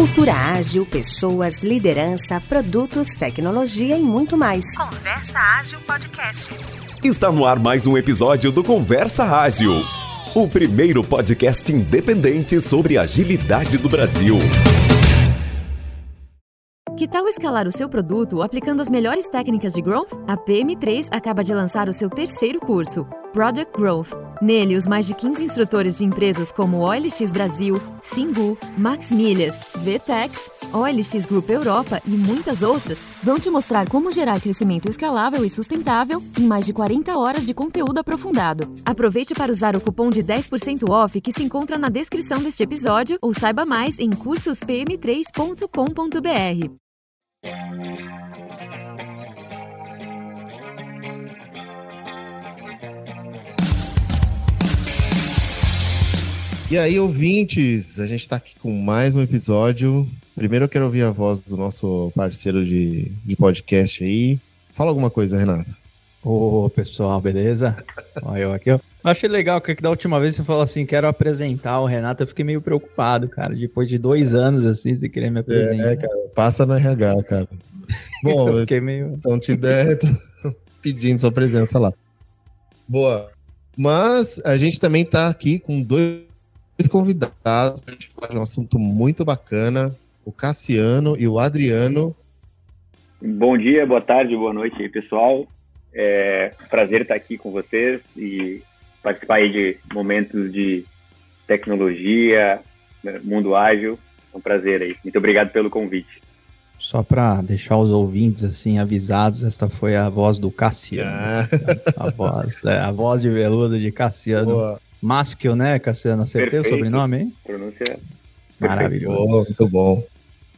Cultura ágil, pessoas, liderança, produtos, tecnologia e muito mais. Conversa Ágil Podcast. Está no ar mais um episódio do Conversa Ágil, o primeiro podcast independente sobre agilidade do Brasil. Que tal escalar o seu produto aplicando as melhores técnicas de growth? A PM3 acaba de lançar o seu terceiro curso, Product Growth. Nele, os mais de 15 instrutores de empresas como OLX Brasil, Singu, Max Milhas, VTEX, OLX Group Europa e muitas outras vão te mostrar como gerar crescimento escalável e sustentável em mais de 40 horas de conteúdo aprofundado. Aproveite para usar o cupom de 10% off que se encontra na descrição deste episódio ou saiba mais em cursospm3.com.br. E aí, ouvintes, a gente está aqui com mais um episódio. Primeiro eu quero ouvir a voz do nosso parceiro de, de podcast aí. Fala alguma coisa, Renato. Ô, pessoal, beleza? Olha eu aqui, ó. Achei legal que da última vez você falou assim, quero apresentar o Renato, eu fiquei meio preocupado, cara, depois de dois anos assim, você querer me apresentar. É, cara, passa no RH, cara. Bom, eu fiquei meio... então te der, pedindo sua presença lá. Boa. Mas a gente também tá aqui com dois convidados para a gente falar de um assunto muito bacana, o Cassiano e o Adriano. Bom dia, boa tarde, boa noite aí, pessoal. É prazer estar aqui com vocês e participar aí de momentos de tecnologia, mundo ágil. É um prazer aí. Muito obrigado pelo convite. Só para deixar os ouvintes assim avisados, esta foi a voz do Cassiano. Ah. A, voz, é, a voz de veludo de Cassiano. Boa. Maschio, né, Cassiano? Acertei Perfeito. o sobrenome, hein? Pronúncia maravilhoso. muito bom.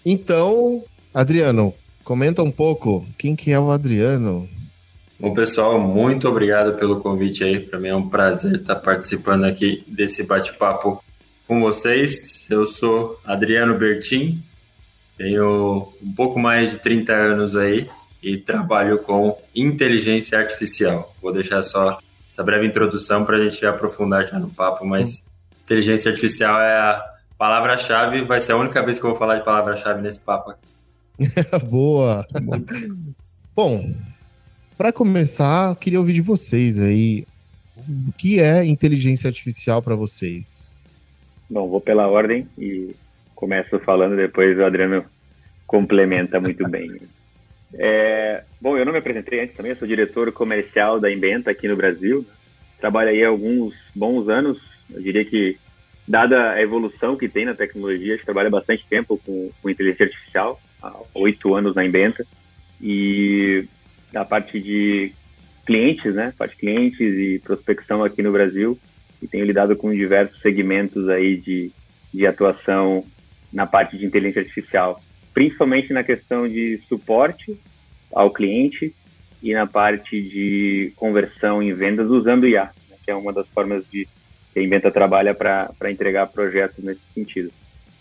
Então, Adriano, comenta um pouco quem que é o Adriano. Bom, pessoal, muito obrigado pelo convite aí. Para mim é um prazer estar participando aqui desse bate-papo com vocês. Eu sou Adriano Bertin, tenho um pouco mais de 30 anos aí e trabalho com inteligência artificial. Vou deixar só essa breve introdução para a gente aprofundar já no papo, mas inteligência artificial é a palavra-chave, vai ser a única vez que eu vou falar de palavra-chave nesse papo aqui. Boa! Bom, para começar, eu queria ouvir de vocês aí, o que é inteligência artificial para vocês? Bom, vou pela ordem e começo falando, depois o Adriano complementa muito bem. É, bom, eu não me apresentei antes também, eu sou diretor comercial da Inventa aqui no Brasil. Trabalho aí há alguns bons anos, eu diria que, dada a evolução que tem na tecnologia, a gente trabalha bastante tempo com, com inteligência artificial, há oito anos na Inventa, e a parte de clientes, né, parte de clientes e prospecção aqui no Brasil, e tenho lidado com diversos segmentos aí de, de atuação na parte de inteligência artificial principalmente na questão de suporte ao cliente e na parte de conversão em vendas usando IA, né, que é uma das formas de que a Inventa trabalha para entregar projetos nesse sentido.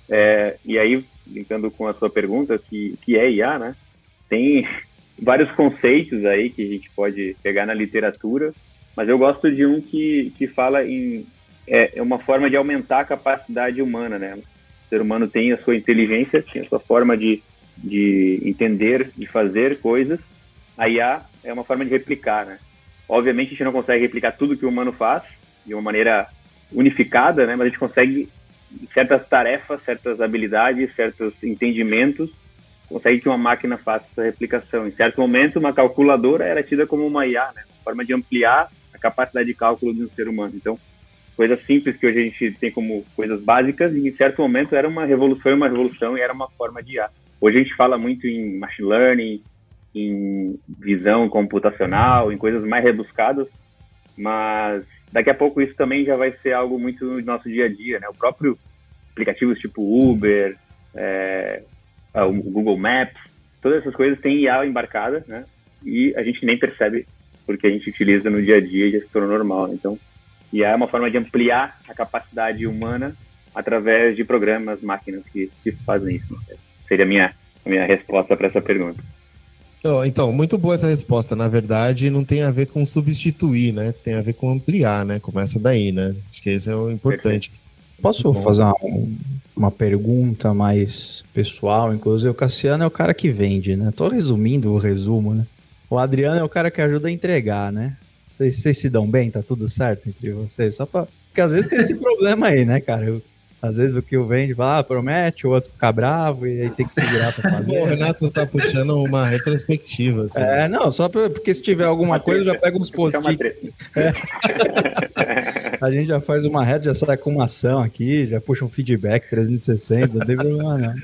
É, e aí, linkando com a sua pergunta, que, que é IA, né? Tem vários conceitos aí que a gente pode pegar na literatura, mas eu gosto de um que, que fala em é, é uma forma de aumentar a capacidade humana, né? Ser humano tem a sua inteligência, tem a sua forma de, de entender, de fazer coisas. A IA é uma forma de replicar, né? Obviamente a gente não consegue replicar tudo que o humano faz de uma maneira unificada, né? Mas a gente consegue certas tarefas, certas habilidades, certos entendimentos, consegue que uma máquina faça essa replicação. Em certo momento, uma calculadora era tida como uma IA, né? Uma forma de ampliar a capacidade de cálculo de um ser humano. Então, coisas simples que hoje a gente tem como coisas básicas e em certo momento era uma revolução, uma revolução e era uma forma de IA. Hoje a gente fala muito em machine learning, em visão computacional, em coisas mais rebuscadas, mas daqui a pouco isso também já vai ser algo muito no nosso dia a dia, né? O próprio aplicativos tipo Uber, é, o Google Maps, todas essas coisas têm IA embarcada, né? E a gente nem percebe porque a gente utiliza no dia a dia e já se tornou normal. Né? Então, e é uma forma de ampliar a capacidade humana através de programas, máquinas que, que fazem isso. Seria a minha, a minha resposta para essa pergunta. Então, muito boa essa resposta. Na verdade, não tem a ver com substituir, né? Tem a ver com ampliar, né? Começa daí, né? Acho que esse é o importante. Posso fazer uma, uma pergunta mais pessoal? Inclusive, o Cassiano é o cara que vende, né? Tô resumindo o resumo, né? O Adriano é o cara que ajuda a entregar, né? Vocês, vocês se dão bem? Tá tudo certo entre vocês? Só pra... Porque às vezes tem esse problema aí, né, cara? Eu, às vezes o que o vende vai, ah, promete, o outro fica bravo e aí tem que se virar pra fazer. o Renato tá puxando uma retrospectiva. Assim. É, não, só pra, porque se tiver alguma coisa, já pega uns post-it. É. A gente já faz uma reta, já sai com uma ação aqui, já puxa um feedback 360, não tem problema não.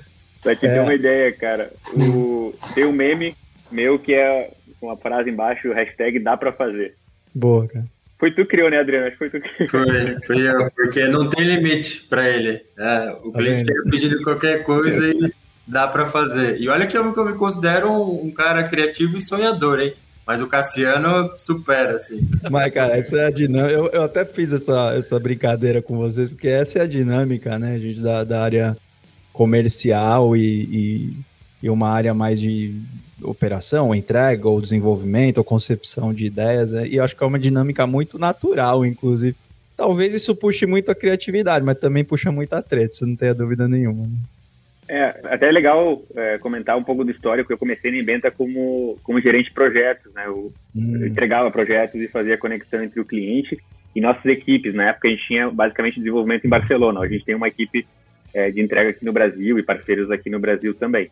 Pra te é. ter uma ideia, cara, o... tem um meme meu que é uma frase embaixo, hashtag dá pra fazer. Boa, cara. Foi tu que criou, né, Adriano? Acho que foi tu que criou. Foi, foi eu, porque não tem limite para ele. É, o tá cliente tem pedido qualquer coisa e dá para fazer. E olha que eu, que eu me considero um, um, cara criativo e sonhador, hein? Mas o Cassiano supera, assim. Mas, cara, essa é a dinâmica. Eu, eu até fiz essa, essa brincadeira com vocês, porque essa é a dinâmica, né, gente, da, da área comercial e, e, e uma área mais de operação, ou entrega, ou desenvolvimento, ou concepção de ideias, né? e acho que é uma dinâmica muito natural, inclusive. Talvez isso puxe muito a criatividade, mas também puxa muito a treta, você não tenha dúvida nenhuma. Né? É, até é legal é, comentar um pouco do histórico. Eu comecei na Inventa como, como gerente de projetos, né? Eu, hum. eu, entregava projetos e fazia a conexão entre o cliente e nossas equipes. Na época a gente tinha basicamente desenvolvimento em Barcelona. A gente tem uma equipe é, de entrega aqui no Brasil e parceiros aqui no Brasil também.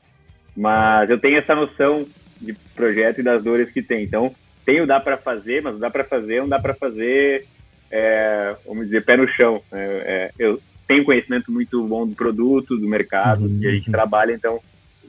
Mas eu tenho essa noção de projeto e das dores que tem. Então, tem o dá para fazer, mas o dá para fazer não dá para fazer, é, vamos dizer, pé no chão. É, é, eu tenho conhecimento muito bom do produto, do mercado, uhum. que a gente trabalha, então,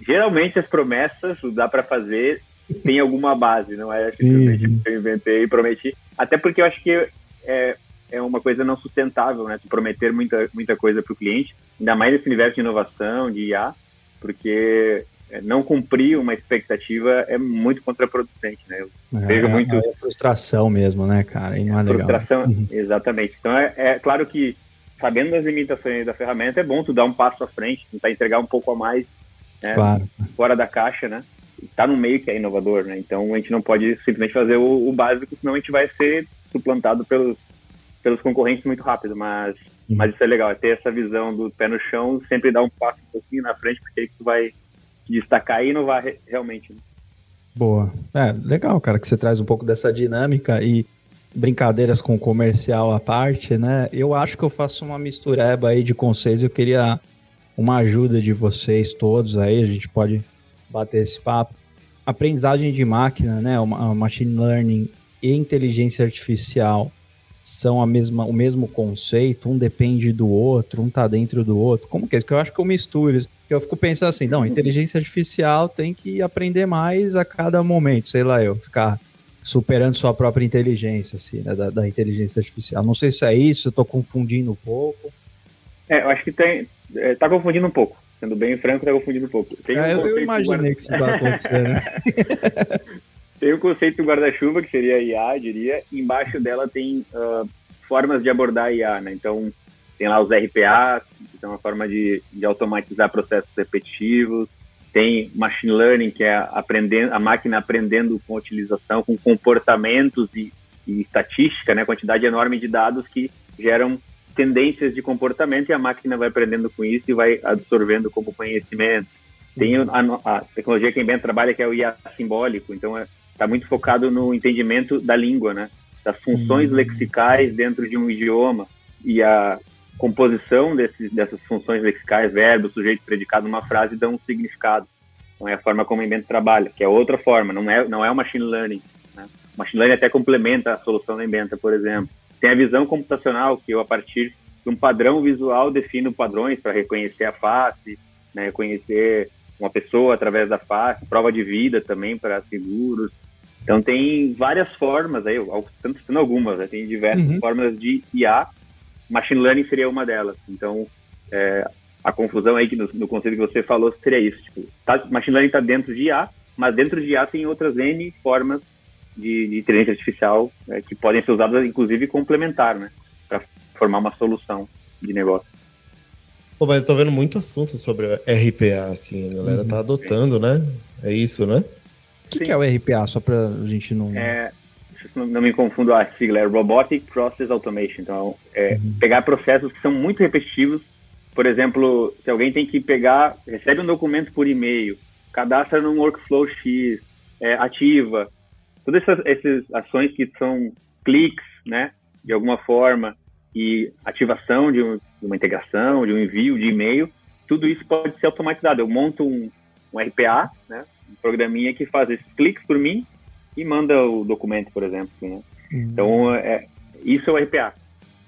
geralmente as promessas, o dá para fazer, tem alguma base, não é simplesmente eu inventei e prometi. Até porque eu acho que é, é uma coisa não sustentável, né? prometer muita, muita coisa para o cliente, ainda mais nesse universo de inovação, de IA, porque é, não cumprir uma expectativa é muito contraproducente, né? Eu é, vejo muito... É frustração mesmo, né, cara? E não é, legal. Frustração, uhum. exatamente. Então, é, é, claro que, sabendo das limitações da ferramenta, é bom tu dar um passo à frente, tentar entregar um pouco a mais, né? Claro. Fora da caixa, né? Está no meio que é inovador, né? Então, a gente não pode simplesmente fazer o, o básico, senão a gente vai ser suplantado pelos, pelos concorrentes muito rápido, mas... Uhum. Mas isso é legal, é ter essa visão do pé no chão, sempre dar um passo um pouquinho na frente, porque aí tu vai destacar e inovar realmente. Né? Boa. É, legal, cara, que você traz um pouco dessa dinâmica e brincadeiras com comercial à parte, né? Eu acho que eu faço uma mistureba aí de conceitos. Eu queria uma ajuda de vocês todos aí, a gente pode bater esse papo. Aprendizagem de máquina, né? O machine learning e inteligência artificial são a mesma, o mesmo conceito, um depende do outro, um tá dentro do outro. Como que é isso? Que eu acho que eu misturo. Eu fico pensando assim, não, inteligência artificial tem que aprender mais a cada momento, sei lá, eu ficar superando sua própria inteligência, assim, né, da, da inteligência artificial. Não sei se é isso, eu tô confundindo um pouco. É, eu acho que tem, é, tá confundindo um pouco. Sendo bem franco, tá confundindo um pouco. Tem é, um eu imaginei guarda... que isso tá acontecendo. tem o conceito do guarda-chuva, que seria IA, diria. Embaixo dela tem uh, formas de abordar IA, né? Então, tem lá os RPA, que é uma forma de, de automatizar processos repetitivos. Tem machine learning, que é aprendendo, a máquina aprendendo com utilização, com comportamentos e, e estatística, né? Quantidade enorme de dados que geram tendências de comportamento e a máquina vai aprendendo com isso e vai absorvendo como conhecimento. Tem a, a tecnologia que bem trabalha, que é o IA simbólico, então está é, tá muito focado no entendimento da língua, né? Das funções uhum. lexicais dentro de um idioma e a composição dessas funções lexicais, verbo, sujeito, predicado, numa frase dão um significado. Então é a forma como o Invento trabalha, que é outra forma, não é, não é o machine learning. Né? O machine learning até complementa a solução da Inventa, por exemplo. Tem a visão computacional, que eu, a partir de um padrão visual, defino padrões para reconhecer a face, né? reconhecer uma pessoa através da face, prova de vida também para seguros. Então tem várias formas, aí, tanto algumas, né? tem diversas uhum. formas de IA machine learning seria uma delas. Então, é, a confusão aí que no, no, conceito que você falou seria isso. Tipo, tá, machine learning está dentro de IA, mas dentro de IA tem outras N formas de, de inteligência artificial é, que podem ser usadas, inclusive, complementar, né? Para formar uma solução de negócio. Pô, mas eu tô vendo muito assunto sobre RPA, assim, a galera uhum. tá adotando, né? É isso, né? O que, que, é o RPA, só pra gente não... É, não me confundo a sigla, é Robotic Process Automation. Então, é uhum. pegar processos que são muito repetitivos. Por exemplo, se alguém tem que pegar, recebe um documento por e-mail, cadastra num workflow X, é, ativa, todas essas, essas ações que são cliques, né, de alguma forma, e ativação de, um, de uma integração, de um envio de e-mail, tudo isso pode ser automatizado. Eu monto um, um RPA, né, um programinha que faz esses cliques por mim e manda o documento, por exemplo. Né? Uhum. Então, é, isso é o RPA.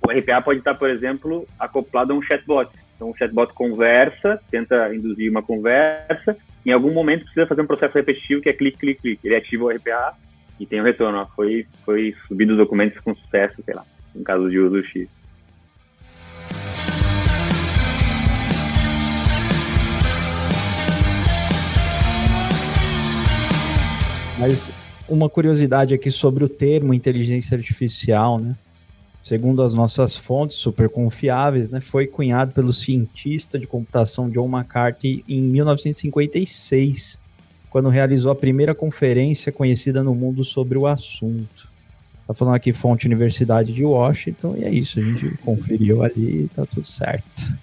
O RPA pode estar, por exemplo, acoplado a um chatbot. Então, o chatbot conversa, tenta induzir uma conversa, em algum momento precisa fazer um processo repetitivo que é clique, clique, clique. Ele ativa o RPA e tem o retorno. Ó, foi, foi subido os documentos com sucesso, sei lá, no caso de uso X. Mas uma curiosidade aqui sobre o termo inteligência artificial, né? Segundo as nossas fontes super confiáveis, né, foi cunhado pelo cientista de computação John McCarthy em 1956, quando realizou a primeira conferência conhecida no mundo sobre o assunto. Tá falando aqui fonte Universidade de Washington e é isso, a gente conferiu ali tá tudo certo.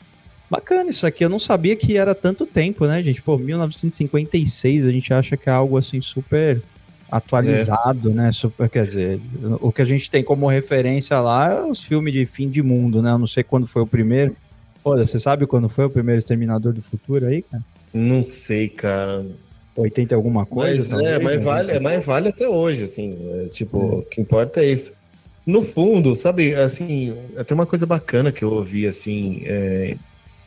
Bacana isso aqui, eu não sabia que era tanto tempo, né, gente? Pô, 1956, a gente acha que é algo assim super atualizado, é. né? Super, quer dizer, o que a gente tem como referência lá é os filmes de fim de mundo, né? Eu não sei quando foi o primeiro. Pô, você sabe quando foi o primeiro Exterminador do Futuro aí, cara? Não sei, cara. 80 alguma coisa? Mas, talvez, é, mas né? vale, é, mas vale até hoje, assim. É, tipo, é. o que importa é isso. No fundo, sabe, assim, até uma coisa bacana que eu ouvi, assim, é,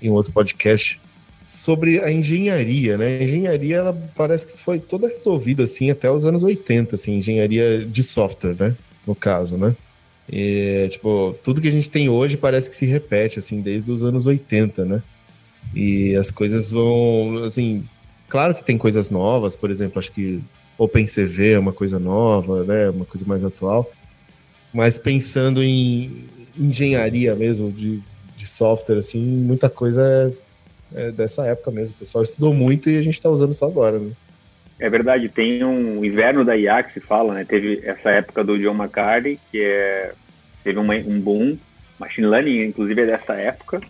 em outro podcast, sobre a engenharia, né? A engenharia, ela parece que foi toda resolvida, assim, até os anos 80, assim, engenharia de software, né? No caso, né? E, tipo, tudo que a gente tem hoje parece que se repete, assim, desde os anos 80, né? E as coisas vão, assim, claro que tem coisas novas, por exemplo, acho que OpenCV é uma coisa nova, né? Uma coisa mais atual. Mas pensando em engenharia mesmo, de, de software, assim, muita coisa é é, dessa época mesmo. O pessoal estudou muito e a gente está usando só agora, né? É verdade, tem um inverno da IA que se fala, né? Teve essa época do John McCarthy, que é, teve uma, um boom, machine learning, inclusive é dessa época.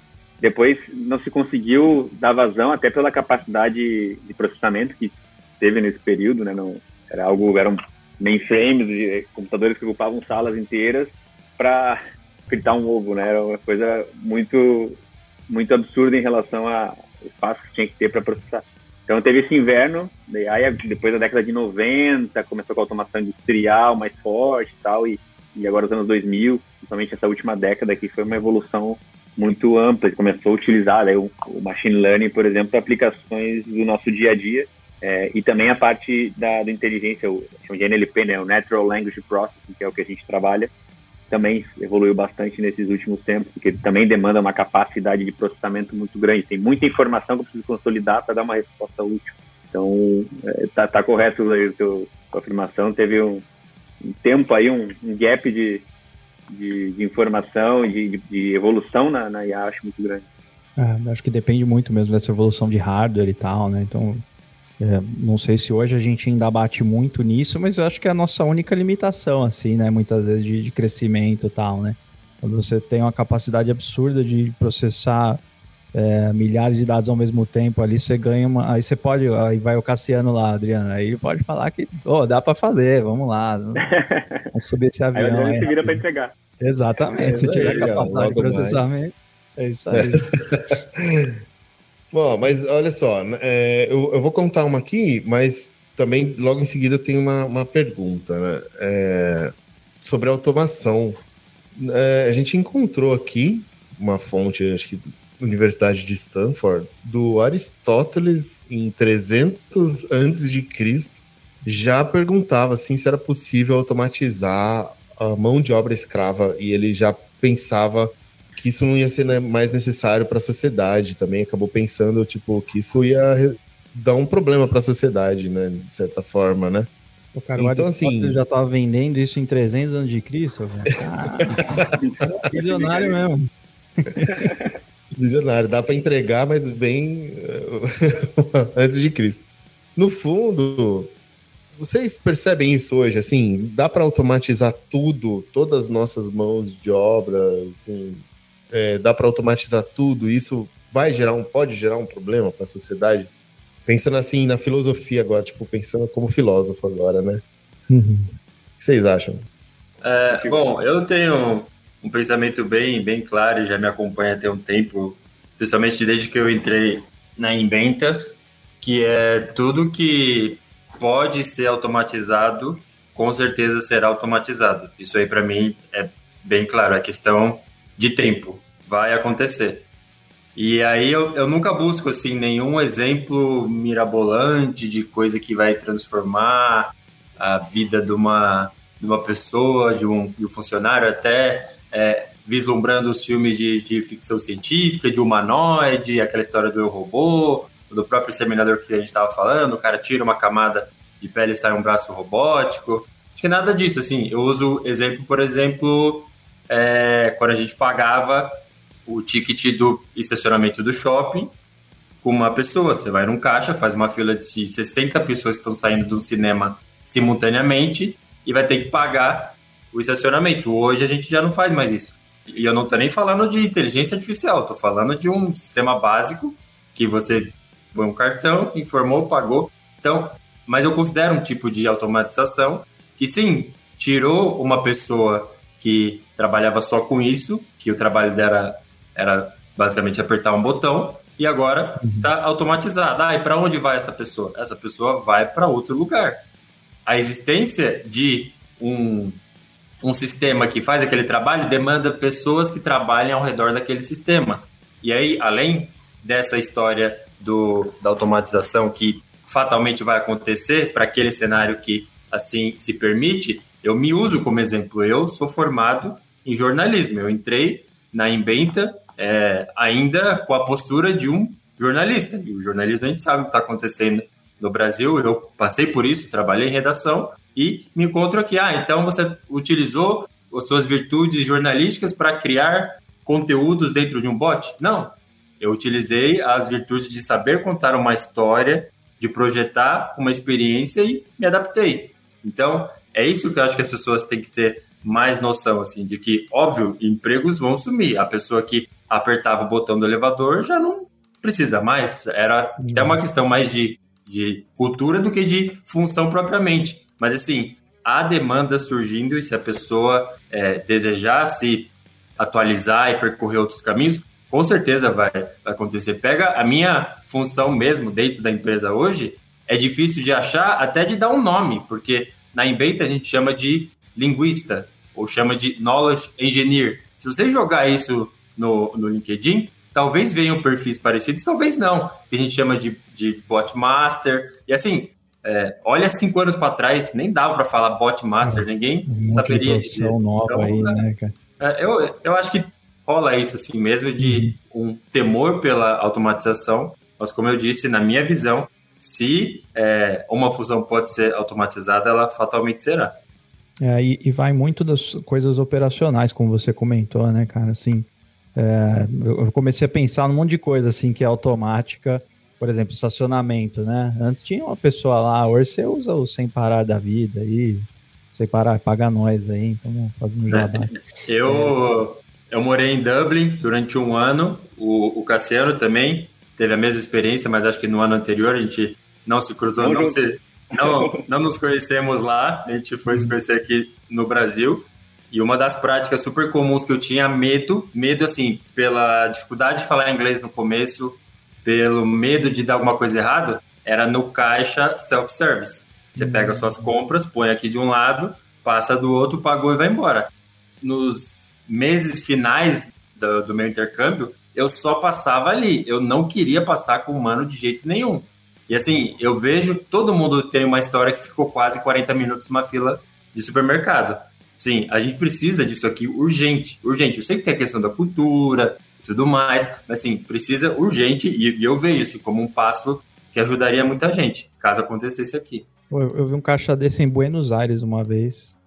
Depois não se conseguiu dar vazão, até pela capacidade de processamento que teve nesse período, né? Não, era algo, eram mainframes, computadores que ocupavam salas inteiras para fritar um ovo, né? Era uma coisa muito muito absurda em relação ao espaço que tinha que ter para processar. Então teve esse inverno, aí depois da década de 90 começou com a automação industrial mais forte e tal, e, e agora os anos 2000, principalmente essa última década aqui, foi uma evolução muito ampla, começou a utilizar né, o, o, machine learning, por exemplo, para aplicações do nosso dia a dia, é, e também a parte da, da inteligência, o, de NLP, né, o Natural Language Processing, que é o que a gente trabalha, também evoluiu bastante nesses últimos tempos, porque também demanda uma capacidade de processamento muito grande. Tem muita informação que eu preciso consolidar para dar uma resposta útil. Então, é, tá correto aí a sua afirmação. Teve um, um, tempo aí, um, um gap de, de, de informação, de, de, de, evolução na, na IA, acho muito grande. É, acho que depende muito mesmo dessa evolução de hardware e tal, né? Então, é, não sei se hoje a gente ainda bate muito nisso, mas eu acho que é a nossa única limitação, assim, né? Muitas vezes de, de crescimento e tal, né? Quando você tem uma capacidade absurda de processar é, milhares de dados ao mesmo tempo ali, você ganha uma. Aí você pode. Aí vai o Cassiano lá, Adriano. Aí pode falar que oh, dá para fazer, vamos lá. Vamos subir esse avião. aí, aí. vira para entregar. Exatamente. É, se tiver capacidade de processamento, mais. é isso aí. Bom, mas olha só, é, eu, eu, vou contar uma aqui, mas também logo em seguida tem uma, uma pergunta né? é, sobre automação. É, a gente encontrou aqui uma fonte, acho que Universidade de Stanford, do Aristóteles em 300 antes de Cristo, já perguntava assim se era possível automatizar a mão de obra escrava e ele já pensava que isso não ia ser né, mais necessário para a sociedade. Também acabou pensando tipo que isso ia dar um problema para a sociedade, né, de certa forma, né? O cara, então, assim, já estava vendendo isso em 300 anos de Cristo. Ah, visionário mesmo. Visionário, dá para entregar, mas bem antes de Cristo. No fundo, vocês percebem isso hoje? Assim, dá para automatizar tudo, todas as nossas mãos de obra, assim, é, dá para automatizar tudo? Isso vai gerar um, pode gerar um problema para a sociedade? Pensando assim na filosofia agora, tipo, pensando como filósofo agora, né? Uhum. O que vocês acham? É, bom, eu tenho um pensamento bem, bem claro, já me acompanha até um tempo, especialmente desde que eu entrei na Inventa, que é tudo que pode ser automatizado, com certeza será automatizado. Isso aí para mim é bem claro, é questão de tempo, vai acontecer. E aí eu, eu nunca busco assim nenhum exemplo mirabolante de coisa que vai transformar a vida de uma, de uma pessoa, de um, de um funcionário, até é, vislumbrando os filmes de, de ficção científica, de humanoide, aquela história do eu robô, do próprio Exterminador que a gente estava falando, o cara tira uma camada de pele e sai um braço robótico. Acho que nada disso, assim. Eu uso exemplo, por exemplo, é, quando a gente pagava o ticket do estacionamento do shopping com uma pessoa. Você vai num caixa, faz uma fila de 60 pessoas que estão saindo do cinema simultaneamente e vai ter que pagar o estacionamento. Hoje a gente já não faz mais isso. E eu não estou nem falando de inteligência artificial, estou falando de um sistema básico que você põe um cartão, informou, pagou. Então, mas eu considero um tipo de automatização que sim, tirou uma pessoa que trabalhava só com isso, que o trabalho dela era basicamente apertar um botão, e agora uhum. está automatizado. Ah, e para onde vai essa pessoa? Essa pessoa vai para outro lugar. A existência de um, um sistema que faz aquele trabalho demanda pessoas que trabalhem ao redor daquele sistema. E aí, além dessa história do, da automatização que fatalmente vai acontecer para aquele cenário que assim se permite, eu me uso como exemplo. Eu sou formado em jornalismo. Eu entrei na Inventa é, ainda com a postura de um jornalista. E o jornalismo a gente sabe o que está acontecendo no Brasil. Eu passei por isso, trabalhei em redação e me encontro aqui. Ah, então você utilizou as suas virtudes jornalísticas para criar conteúdos dentro de um bot? Não. Eu utilizei as virtudes de saber contar uma história, de projetar uma experiência e me adaptei. Então, é isso que eu acho que as pessoas têm que ter mais noção, assim, de que, óbvio, empregos vão sumir. A pessoa que apertava o botão do elevador já não precisa mais. Era até uma questão mais de, de cultura do que de função propriamente. Mas, assim, há demanda surgindo e se a pessoa é, desejar se atualizar e percorrer outros caminhos, com certeza vai, vai acontecer. Pega a minha função mesmo dentro da empresa hoje, é difícil de achar, até de dar um nome, porque na Embeta a gente chama de linguista, ou chama de knowledge engineer. Se você jogar isso no, no LinkedIn, talvez venham perfis parecidos, talvez não. Que a gente chama de, de bot master. E assim, é, olha cinco anos para trás, nem dava para falar bot master, ninguém um saberia disso. nova então, aí, né, cara? É, eu, eu acho que rola isso assim mesmo de uhum. um temor pela automatização, mas como eu disse, na minha visão, se é, uma função pode ser automatizada, ela fatalmente será. É, e, e, vai muito das coisas operacionais, como você comentou, né, cara? Assim, é, eu comecei a pensar num monte de coisa assim que é automática, por exemplo, estacionamento, né? Antes tinha uma pessoa lá, hoje você usa o sem parar da vida aí, sem parar, paga nós aí, então fazendo jabá. eu, eu morei em Dublin durante um ano, o, o Cassiano também teve a mesma experiência, mas acho que no ano anterior a gente não se cruzou, não, se, não, não nos conhecemos lá, a gente foi se conhecer aqui no Brasil. E uma das práticas super comuns que eu tinha medo, medo assim, pela dificuldade de falar inglês no começo, pelo medo de dar alguma coisa errada, era no caixa self-service. Você pega suas compras, põe aqui de um lado, passa do outro, pagou e vai embora. Nos meses finais do, do, meu intercâmbio, eu só passava ali. Eu não queria passar com o humano de jeito nenhum. E assim, eu vejo todo mundo tem uma história que ficou quase 40 minutos numa fila de supermercado. Sim, a gente precisa disso aqui urgente, urgente. Eu sei que tem a questão da cultura e tudo mais, mas assim, precisa urgente e, e eu vejo assim como um passo que ajudaria muita gente, caso acontecesse aqui. Eu, eu vi um caixa desse em Buenos Aires uma vez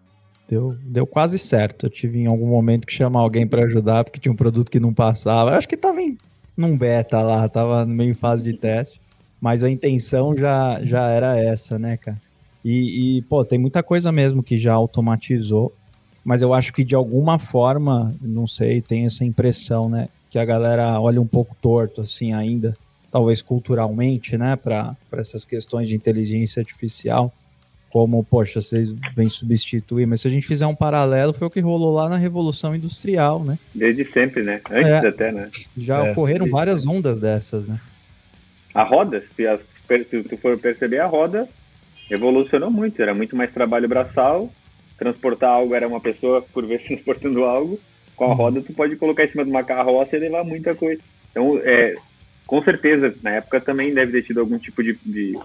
deu, deu quase certo. Eu tive em algum momento que chamar alguém para ajudar, porque tinha um produto que não passava. Eu acho que tava em num beta lá, tava meio em fase de teste. Mas a intenção já, já era essa, né, cara? E, e, pô, tem muita coisa mesmo que já automatizou, mas eu acho que de alguma forma, não sei, tem essa impressão, né? Que a galera olha um pouco torto, assim, ainda, talvez culturalmente, né, para essas questões de inteligência artificial como, poxa, vocês vêm substituir, mas se a gente fizer um paralelo, foi o que rolou lá na Revolução Industrial, né? Desde sempre, né? Antes é, até, né? Já é, ocorreram várias ondas dessas, né? A roda, se, a, se tu for perceber, a roda evolucionou muito, era muito mais trabalho braçal, transportar algo era uma pessoa por vez transportando algo, com a roda tu pode colocar em cima de uma carroça e levar muita coisa. Então, é, com certeza, na época também deve ter tido algum tipo de, de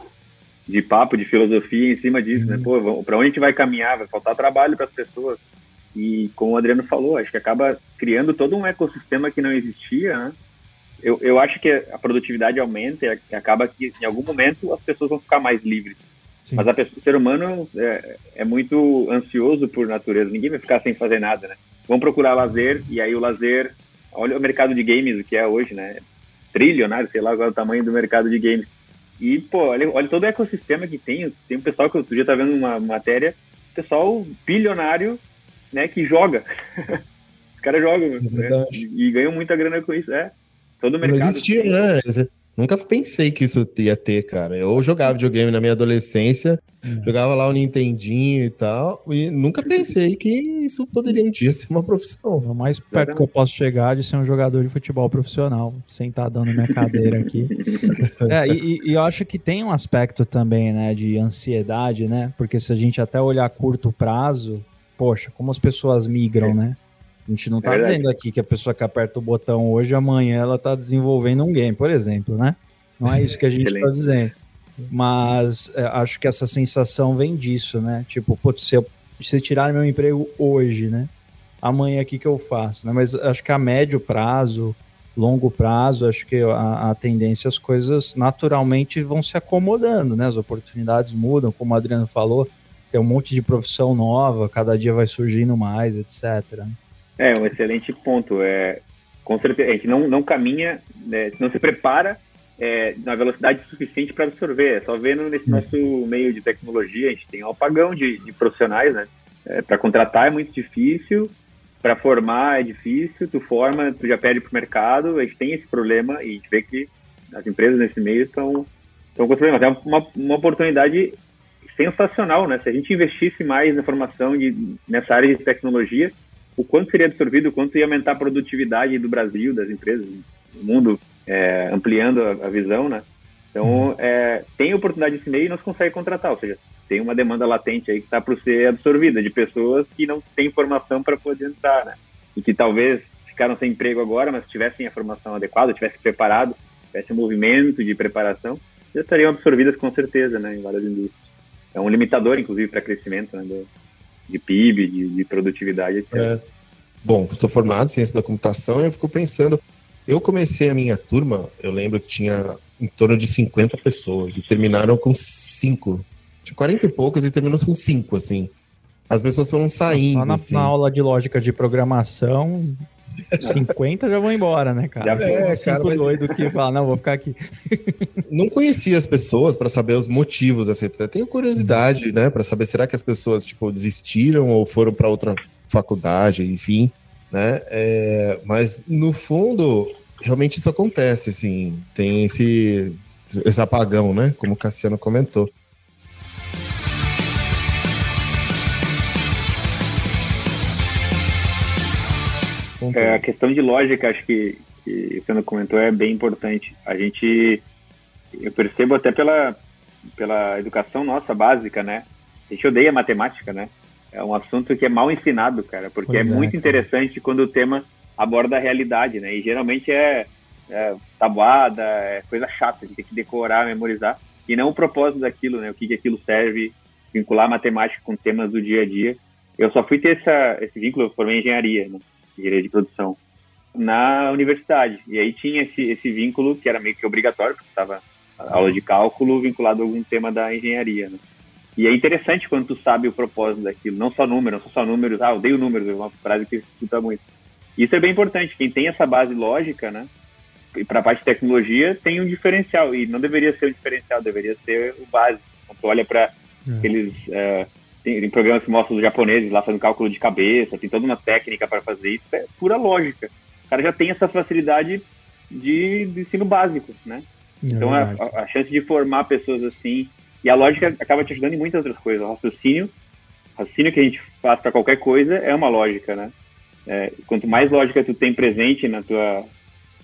de papo, de filosofia em cima disso, né? uhum. né? Pô, para onde a gente vai caminhar? Vai faltar trabalho para as pessoas. E como o Adriano falou, acho que acaba criando todo um ecossistema que não existia, né? Eu, eu acho que a produtividade aumenta e acaba que em algum momento as pessoas vão ficar mais livres. Sim. Mas a pessoa, o ser humano é, é, muito ansioso por natureza. Ninguém vai ficar sem fazer nada, né? Vão procurar lazer e aí o lazer, olha o mercado de games que é hoje, né? Trilionário, sei lá qual é o tamanho do mercado de games e, pô, olha, olha todo o ecossistema que tem. Tem um pessoal que outro dia tá vendo uma matéria, pessoal bilionário, né, que joga. Os caras jogam, é né? E ganham muita grana com isso, é. Todo mercado. Não existia, né? Nunca pensei que isso ia ter, cara. Eu jogava videogame na minha adolescência, uhum. jogava lá o Nintendinho e tal, e nunca pensei que isso poderia um dia ser uma profissão. O mais perto que eu posso chegar de ser um jogador de futebol profissional, sentar dando minha cadeira aqui. é, e, e, eu acho que tem um aspecto também, né, de ansiedade, né? Porque se a gente até olhar a curto prazo, poxa, como as pessoas migram, é. né? A gente não está é dizendo aqui que a pessoa que aperta o botão hoje, amanhã ela está desenvolvendo um game, por exemplo, né? Não é isso que a gente está dizendo. Mas é, acho que essa sensação vem disso, né? Tipo, putz, se eu se tirar meu emprego hoje, né? Amanhã o que, que eu faço? Né? Mas acho que a médio prazo, longo prazo, acho que a, a tendência, as coisas naturalmente vão se acomodando, né? As oportunidades mudam, como o Adriano falou, tem um monte de profissão nova, cada dia vai surgindo mais, etc. É, um excelente ponto. É, com certeza, a gente não, não caminha, né, não se prepara é, na velocidade suficiente para absorver. É só vendo nesse hum. nosso meio de tecnologia, a gente tem um apagão de, de profissionais, né? É, para contratar é muito difícil, para formar é difícil, tu forma, tu já perde para o mercado, a gente tem esse problema e a gente vê que as empresas nesse meio estão, estão com problemas. É uma, uma oportunidade sensacional, né? Se a gente investisse mais na formação de, nessa área de tecnologia, o quanto seria absorvido, o quanto ia aumentar a produtividade do Brasil, das empresas, do mundo, é, ampliando a, a, visão, né? Então, uhum. é, tem oportunidade nesse meio e não se consegue contratar, ou seja, tem uma demanda latente aí que está para ser absorvida, de pessoas que não têm formação para poder entrar, né? E que talvez ficaram sem emprego agora, mas tivessem a formação adequada, tivessem preparado, tivesse um movimento de preparação, já estariam absorvidas com certeza, né, em várias indústrias. É um limitador, inclusive, para crescimento, né, do, de PIB, de, de produtividade, etc. É. Bom, sou formado em ciência da computação e eu fico pensando. Eu comecei a minha turma, eu lembro que tinha em torno de 50 pessoas e terminaram com 5. Tinha 40 e poucas e terminou com 5, assim. As pessoas foram saindo. na, assim. na aula de lógica de programação, 50 já vão embora, né, cara? Já é, cara, mas... doido que fala, não, vou ficar aqui. Não conhecia as pessoas para saber os motivos, assim. Tenho curiosidade, né, para saber será que as pessoas, tipo, desistiram ou foram para outra faculdade, enfim, né? É, mas, no fundo, realmente isso acontece, assim. Tem esse, esse apagão, né, como o Cassiano comentou. É, a questão de lógica, acho que, que você não comentou, é bem importante. A gente, eu percebo até pela, pela educação nossa básica, né? A gente odeia matemática, né? É um assunto que é mal ensinado, cara, porque pois é, é muito cara. interessante quando o tema aborda a realidade, né? E geralmente é, é tabuada, é coisa chata, a gente tem que decorar, memorizar, e não o propósito daquilo, né? O que, que aquilo serve, vincular matemática com temas do dia a dia. Eu só fui ter essa, esse vínculo, eu formei engenharia, né? Engenharia de produção, na universidade. E aí tinha esse, esse vínculo que era meio que obrigatório, porque estava aula de cálculo vinculado a algum tema da engenharia. Né? E é interessante quando tu sabe o propósito daquilo, não só números, não só números, ah, eu odeio números, é uma frase que escuta muito. Isso é bem importante, quem tem essa base lógica, né, e para a parte de tecnologia tem um diferencial, e não deveria ser o diferencial, deveria ser o básico. Então, tu olha para Hum. Eles uh, tem, tem, programas que mostram os japoneses lá fazendo cálculo de cabeça, tem toda uma técnica para fazer isso, é pura lógica. O cara já tem essa facilidade de, de ensino básico, né? É então a, a, chance de formar pessoas assim e a lógica acaba te ajudando em muitas outras coisas. O raciocínio, o raciocínio que a gente faz para qualquer coisa é uma lógica, né? É, quanto mais lógica tu tem presente na tua,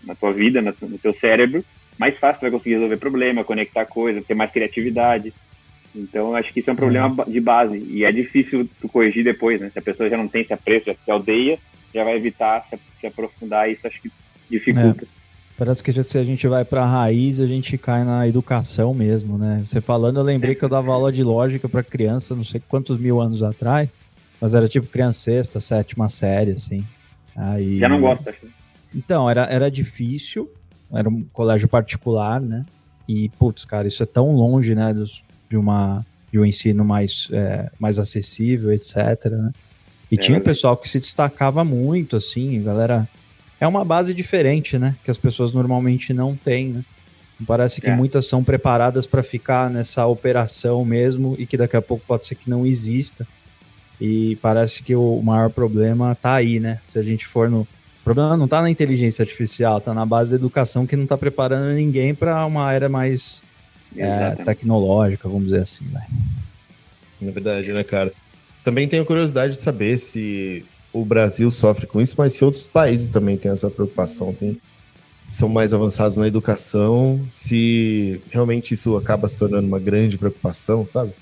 na tua vida, no teu cérebro, mais fácil tu vai conseguir resolver problema, conectar coisas, ter mais criatividade. Então, acho que isso é um problema uhum. de base e é difícil tu corrigir depois, né? Se a pessoa já não tem esse apreço, já se aldeia, já vai evitar se, se aprofundar, isso acho que dificulta. É. Parece que se a gente vai para a raiz, a gente cai na educação mesmo, né? Você falando, eu lembrei que eu dava aula de lógica para criança, não sei quantos mil anos atrás, mas era tipo criança sexta, sétima série, assim. Aí... Já não gosta, acho. Então, era, era difícil, era um colégio particular, né? E, putz, cara, isso é tão longe, né, dos, de, uma, de um ensino mais, é, mais acessível, etc, né? E é, tinha um pessoal que se destacava muito, assim, galera é uma base diferente, né? Que as pessoas normalmente não têm, né? Parece que é. muitas são preparadas para ficar nessa operação mesmo e que daqui a pouco pode ser que não exista. E parece que o maior problema tá aí, né? Se a gente for no. O problema não tá na inteligência artificial, tá na base da educação que não tá preparando ninguém para uma era mais é, tecnológica, vamos dizer assim, né? Na verdade, né, cara? Também tenho curiosidade de saber se o Brasil sofre com isso, mas se outros países também têm essa preocupação, assim, são mais avançados na educação, se realmente isso acaba se tornando uma grande preocupação, sabe?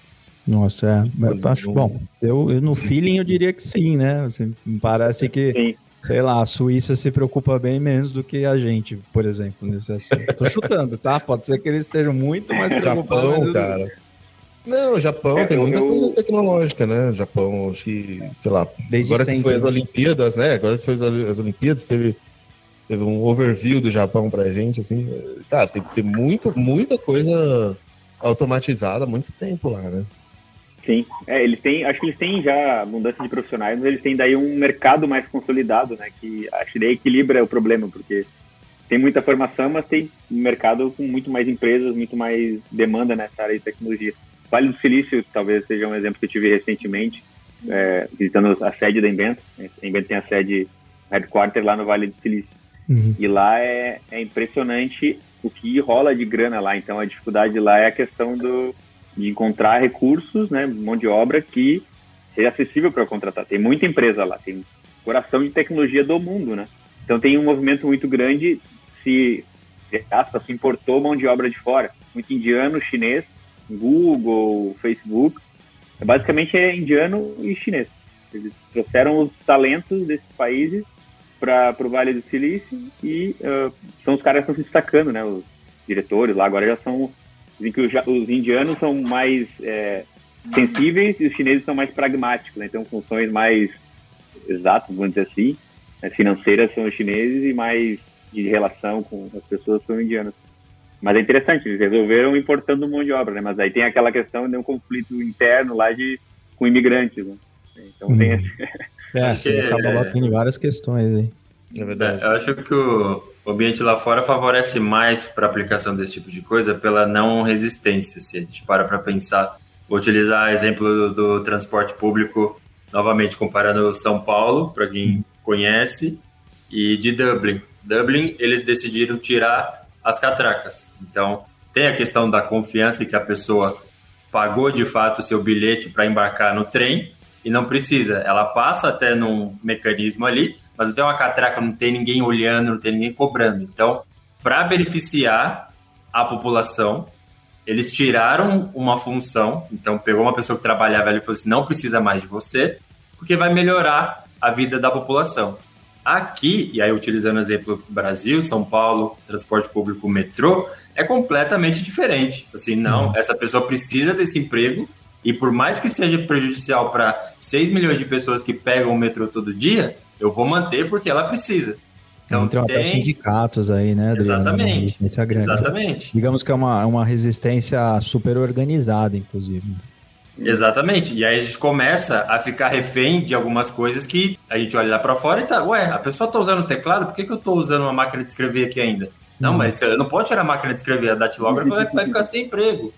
Nossa, é. Eu acho bom. Eu, eu, no feeling eu diria que sim, né? Assim, parece que, sim. Sei lá, a Suíça se preocupa bem menos do que a gente, por exemplo, nesse assunto. Tô chutando, tá? Pode ser que eles estejam muito mais preocupados. Japão, cara. Não, o Japão é, tem muita eu... coisa tecnológica, né? O Japão, acho que, sei lá, Desde agora sempre. que foi as? Olimpíadas, né? Agora que foi as Olimpíadas, teve, teve um overview do Japão pra gente, assim. Cara, tem que ter muito, muita coisa automatizada há muito tempo lá, né? Sim, é, eles têm, acho que eles têm já mudança de profissionais, mas eles têm daí um mercado mais consolidado, né? Que acho que daí equilibra o problema, porque tem muita formação, mas tem um mercado com muito mais empresas, muito mais demanda nessa área de tecnologia. Vale do Silício talvez seja um exemplo que eu tive recentemente, é, visitando a sede da Invento. A Invento tem a sede headquarter lá no Vale do Silício. Uhum. E lá é, é impressionante o que rola de grana lá. Então a dificuldade lá é a questão do, de encontrar recursos, né, mão de obra que seja acessível para contratar. Tem muita empresa lá, tem coração de tecnologia do mundo, né? Então tem um movimento muito grande se aspas, se importou mão de obra de fora, muito indiano, chinês, Google, Facebook, é basicamente é indiano e chinês. Eles trouxeram os talentos desses países para o Vale do Silício e uh, são os caras que estão se destacando, né? Os diretores lá agora já são que os, indianos são mais é, sensíveis e os chineses são mais pragmáticos, né? Então funções mais exatas, vamos dizer assim, né? financeiras são os chineses e mais de relação com as pessoas são indianos. Mas é interessante, eles resolveram importando um monte de obra, né? Mas aí tem aquela questão de um conflito interno lá de, com imigrantes, né? Então hum. tem esse... É, você é, acaba lá tendo várias questões aí. É verdade. É, eu acho que o ambiente lá fora favorece mais para a aplicação desse tipo de coisa pela não resistência. Se a gente para para pensar, vou utilizar exemplo do, do, transporte público, novamente comparando São Paulo, para quem conhece, e de Dublin. Dublin, eles decidiram tirar as catracas. Então, tem a questão da confiança que a pessoa pagou de fato o seu bilhete para embarcar no trem e não precisa. Ela passa até num mecanismo ali, mas tem uma catraca, não tem ninguém olhando, não tem ninguém cobrando. Então, para beneficiar a população, eles tiraram uma função. Então, pegou uma pessoa que trabalhava ali e falou assim: não precisa mais de você, porque vai melhorar a vida da população. Aqui, e aí utilizando o exemplo Brasil, São Paulo, transporte público, metrô, é completamente diferente. Assim, não, uhum. essa pessoa precisa desse emprego e por mais que seja prejudicial para 6 milhões de pessoas que pegam o metrô todo dia, eu vou manter porque ela precisa. Então, tem até sindicatos aí, né? Exatamente. resistência grande. Exatamente. Digamos que é uma, uma resistência super organizada, inclusive. Exatamente. E aí a gente começa a ficar refém de algumas coisas que a gente olha lá para fora e tá, ué, a pessoa tá usando o teclado, por que, que eu tô usando uma máquina de escrever aqui ainda? Não, mas eu não pode tirar a máquina de escrever, a datilógrafa vai, vai ficar sem emprego.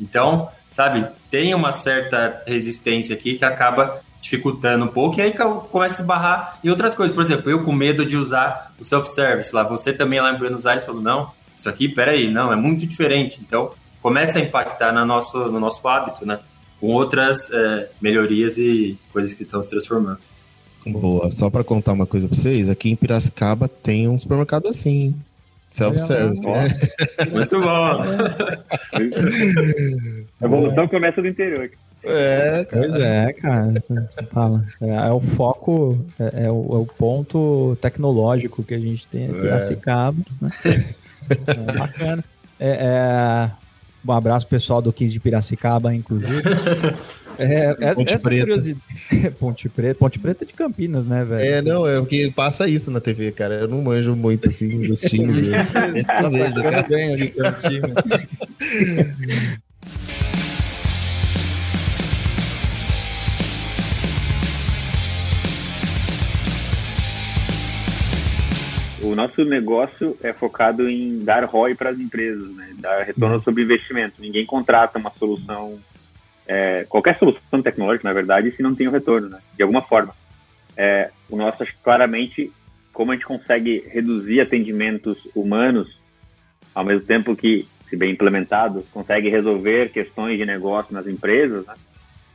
Então, sabe, tem uma certa resistência aqui que acaba dificultando um pouco, e aí começa a esbarrar em outras coisas. Por exemplo, eu com medo de usar o self-service lá, você também lá em Buenos Aires falou, não, isso aqui, peraí, não, é muito diferente. Então, começa a impactar no nosso, no nosso hábito, né? Com outras é, melhorias e coisas que estão se transformando. Boa, só para contar uma coisa para vocês, aqui em Piracicaba tem um supermercado assim, self-service. Né? Muito bom. A evolução começa do interior. É, cara. Pois é, cara. Fala. É, é, o foco, é, é, o, é, o, ponto tecnológico que a gente tem aqui em Piracicaba. Né? É bacana. É, é, um abraço pessoal do 15 de Piracicaba, inclusive. É, é, Ponte essa Preta. curiosidade. Ponte Preta. Ponte Preta de Campinas, né, velho? É, não, é porque passa isso na TV, cara. Eu não manjo muito assim dos times. Esse desejo, cara. Bem ali os times. O nosso negócio é focado em dar ROI para as empresas, né? dar retorno uhum. sobre investimento. Ninguém contrata uma solução, é, qualquer solução tecnológica, na verdade, se não tem o retorno, né? de alguma forma. É, o nosso, claramente, como a gente consegue reduzir atendimentos humanos, ao mesmo tempo que, se bem implementado, consegue resolver questões de negócio nas empresas, né?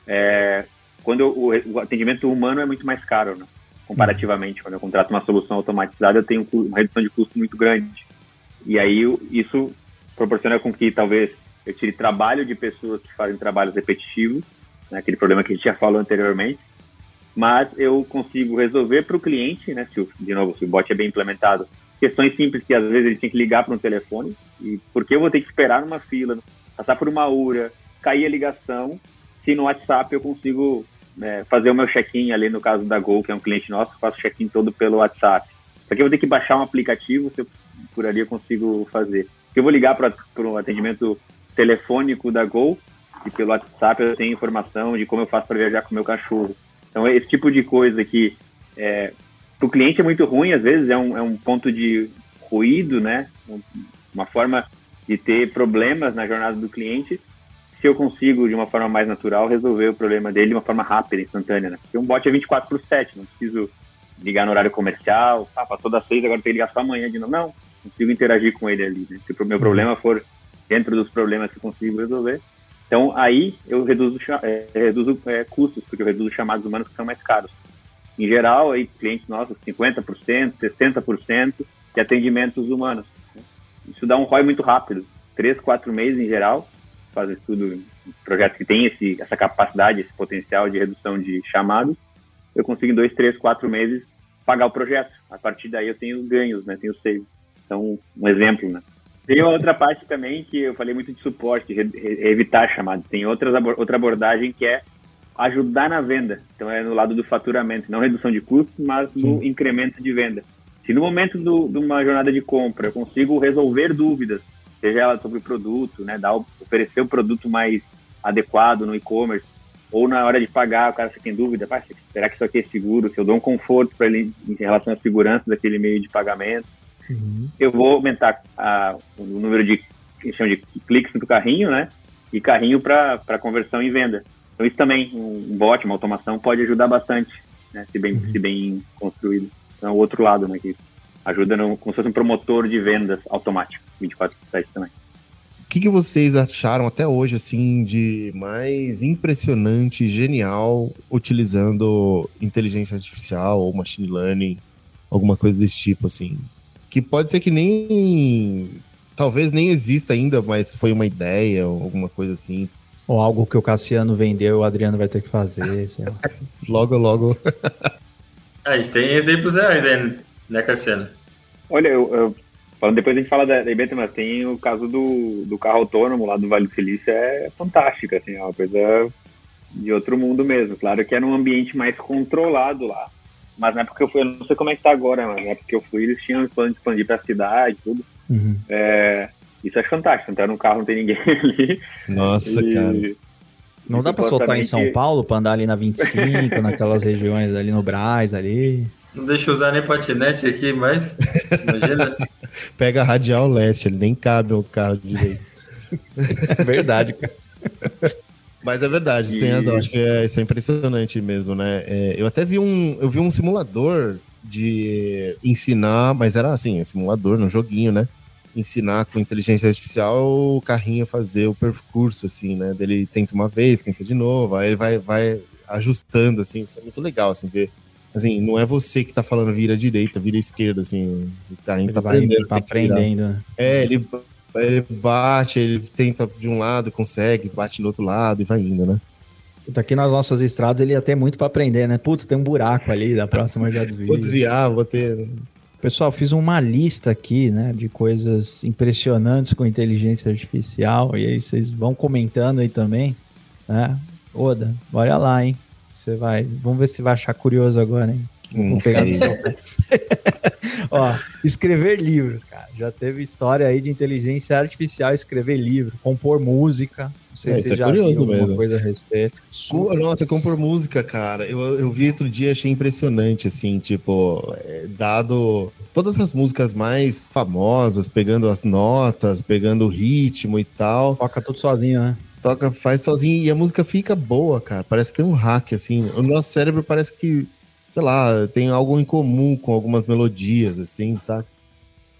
é, quando o, o atendimento humano é muito mais caro, né? Comparativamente. Quando eu contrato uma solução automatizada, eu tenho uma redução de custo muito grande. E aí isso proporciona com que talvez eu tire trabalho de pessoas que fazem trabalhos repetitivos, né, aquele problema que a gente já falou anteriormente, mas eu consigo resolver para o cliente, né, se o, de novo, se o bot é bem implementado, questões simples que às vezes ele tem que ligar para um telefone, e porque eu vou ter que esperar numa fila, passar por uma URA, cair a ligação, se no WhatsApp eu consigo é, fazer o meu check-in ali no caso da Gol, que é um cliente nosso, faço check-in todo pelo WhatsApp. Só que eu vou ter que baixar um aplicativo, se eu, por ali eu consigo fazer. Eu vou ligar para o atendimento telefônico da Gol e pelo WhatsApp eu tenho informação de como eu faço para viajar com o meu cachorro. Então, esse tipo de coisa que é, para o cliente é muito ruim, às vezes é um, é um ponto de ruído, né? Uma forma de ter problemas na jornada do cliente, se eu consigo, de uma forma mais natural, resolver o problema dele de uma forma rápida, instantânea, né? Porque um bot é 24 por 7, não preciso ligar no horário comercial, ah, passou das 6, agora tem que ligar só amanhã de novo. Não, consigo interagir com ele ali, né? Se o meu problema for dentro dos problemas que eu consigo resolver. Então, aí eu reduzo, é, reduzo é, custos, porque eu reduzo chamados humanos que são mais caros. Em geral, aí, clientes nossos, 50%, 60% de atendimentos humanos. Né? Isso dá um ROI muito rápido, 3, 4 meses em geral, fazem estudo, projetos que têm esse, essa capacidade, esse potencial de redução de chamados, eu consigo em dois, três, quatro meses pagar o projeto. A partir daí eu tenho ganhos, né? Tenho save. Então, um exemplo, né? Tem outra parte também que eu falei muito de suporte, evitar chamadas. Tem outras, outra abordagem que é ajudar na venda. Então é no lado do faturamento, não redução de custos, mas no Sim. incremento de venda. Se no momento do, de uma jornada de compra eu consigo resolver dúvidas seja ela sobre o produto, né, dar, oferecer o produto mais adequado no e-commerce, ou na hora de pagar, o cara você tem dúvida, será que isso aqui é seguro? Se eu dou um conforto para ele em relação à segurança daquele meio de pagamento, uhum. eu vou aumentar a, o número de, chama de cliques no carrinho, né, e carrinho para conversão em venda. Então isso também, um bot, uma automação pode ajudar bastante, né, se bem, uhum. se bem construído. Então é o outro lado, né, que ajuda no, como se fosse um promotor de vendas automático, 24 por 7 também. O que, que vocês acharam até hoje, assim, de mais impressionante, genial, utilizando inteligência artificial ou machine learning, alguma coisa desse tipo, assim? Que pode ser que nem. Talvez nem exista ainda, mas foi uma ideia, ou alguma coisa assim. Ou algo que o Cassiano vendeu, o Adriano vai ter que fazer. logo, logo. a gente tem exemplos reais aí né, Cassiano? Olha, eu, eu, falando depois a gente fala da, da IBT, mas tem o caso do, do carro autônomo lá do Vale do Silício, é fantástico, assim, é uma coisa de outro mundo mesmo. Claro que era um ambiente mais controlado lá, mas na época que eu fui, eu não sei como é que tá agora, mas na época que eu fui, eles tinham plano de expandir pra cidade e tudo. Uhum. É, isso é fantástico, entrar no carro não tem ninguém ali. Nossa, e, cara. Não dá pra soltar em São Paulo pra andar ali na 25, naquelas regiões ali no Braz ali? Não deixa eu usar nem patinete aqui mais. Imagina. Pega a radial leste, ele nem cabe o carro direito. É verdade, cara. Mas é verdade, você e... tem razão. Acho que é, isso é impressionante mesmo, né? É, eu até vi um, eu vi um simulador de ensinar, mas era assim, um simulador no joguinho, né? Ensinar com inteligência artificial o carrinho a fazer o percurso, assim, né? Ele tenta uma vez, tenta de novo, aí ele vai, vai ajustando, assim. Isso é muito legal, assim, ver. Assim, não é você que tá falando vira direita, vira esquerda, assim. O carrinho ele tá aprendendo. Tá aprendendo, né? É, ele ele bate, ele tenta de um lado, consegue, bate do outro lado e vai indo, né? Puta, aqui nas nossas estradas ele ia ter muito para aprender, né? Puta, tem um buraco ali, da próxima já desvia. vou desviar, vou ter. Pessoal, fiz uma lista aqui, né, de coisas impressionantes com inteligência artificial, e aí vocês vão comentando aí também, né? Oda, olha lá, hein? Você vai, vamos ver se vai achar curioso agora, hein? Vou pegar no seu pé. Ó, escrever livros, cara. Já teve história aí de inteligência artificial escrever livro, compor música. Não sei é, se você é já curioso viu mesmo. coisa a respeito. Super... Nossa, compor música, cara. Eu, eu vi outro dia, achei impressionante, assim, tipo, é, dado todas as músicas mais famosas, pegando as notas, pegando o ritmo e tal. Toca tudo sozinho, né? Toca, faz sozinho e a música fica boa, cara. Parece que tem um hack, assim. O nosso cérebro parece que sei lá, tem algo em comum com algumas melodias, assim, sabe?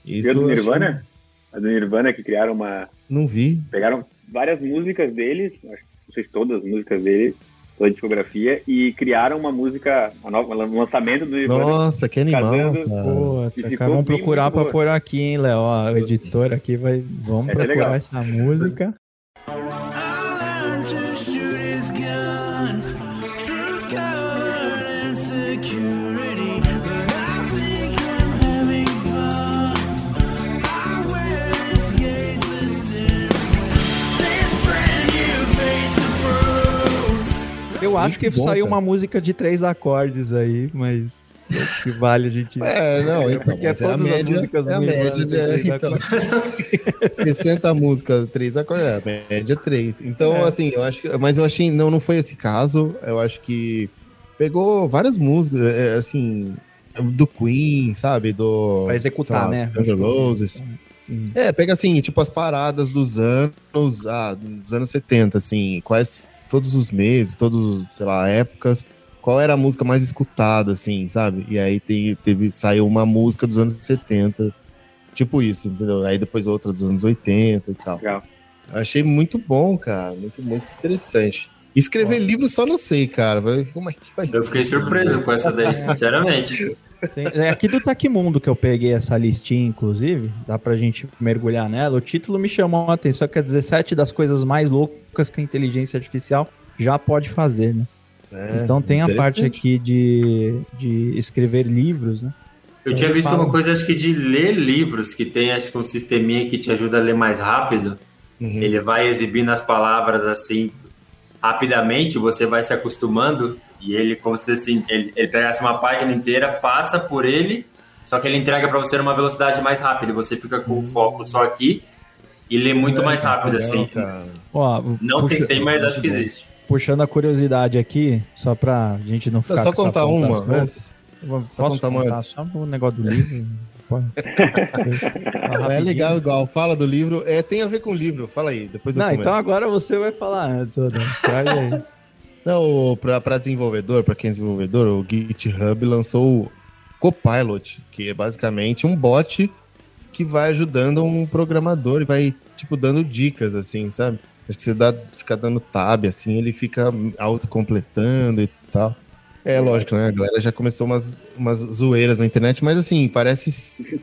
Isso e a do Nirvana? A do Nirvana que criaram uma. Não vi. Pegaram várias músicas deles, não sei se todas as músicas dele, toda a discografia, e criaram uma música, uma nova, um lançamento do Nirvana. Nossa, que animal, casando, cara. Pô, vamos procurar pra pôr aqui, hein, Léo? O editor aqui vai. Vamos é procurar essa música. Eu acho que bom, saiu cara. uma música de três acordes aí, mas que vale a gente. É, não, então. Porque é todas é a média, músicas é a média, né, então. 60 músicas, três acordes, é, a média três. Então, é. assim, eu acho que. Mas eu achei. Não, não foi esse caso. Eu acho que pegou várias músicas, é, assim, do Queen, sabe? Do. Pra executar, lá, né? Guns Roses. Hum. É, pega assim, tipo as paradas dos anos, ah, dos anos 70, assim, quais todos os meses, todos, sei lá, épocas, qual era a música mais escutada, assim, sabe? E aí tem, teve, saiu uma música dos anos 70, tipo isso, entendeu? Aí depois outras dos anos 80 e tal. Legal. Achei muito bom, cara, muito, muito interessante. Escrever Bom. livro só não sei, cara. Como é que vai Eu fiquei surpreso com essa daí, sinceramente. É aqui do Tecmundo que eu peguei essa listinha, inclusive. Dá pra gente mergulhar nela. O título me chamou a atenção, que é 17 das coisas mais loucas que a inteligência artificial já pode fazer, né? É, então tem a parte aqui de, de escrever livros, né? Eu tinha visto fala... uma coisa, acho que de ler livros, que tem, acho que um sisteminha que te ajuda a ler mais rápido. Uhum. Ele vai exibindo as palavras assim, rapidamente, você vai se acostumando e ele, como se assim, ele, ele pegasse uma página inteira, passa por ele, só que ele entrega para você numa velocidade mais rápida. Você fica com o foco só aqui e lê muito é, mais rápido, assim. Ó, não puxa, testei, mas acho que existe. Puxando a curiosidade aqui, só pra gente não ficar. É só contar uma antes. Só contar uma antes. Só o negócio do livro. é legal igual. Fala do livro. É, tem a ver com o livro. Fala aí. Depois Não, então agora você vai falar antes, Traz aí. Não, para desenvolvedor, para quem é desenvolvedor, o GitHub lançou o Copilot, que é basicamente um bot que vai ajudando um programador e vai, tipo, dando dicas, assim, sabe? Acho que você dá, fica dando tab, assim, ele fica autocompletando e tal. É, lógico, né? A galera já começou umas, umas zoeiras na internet, mas assim, parece.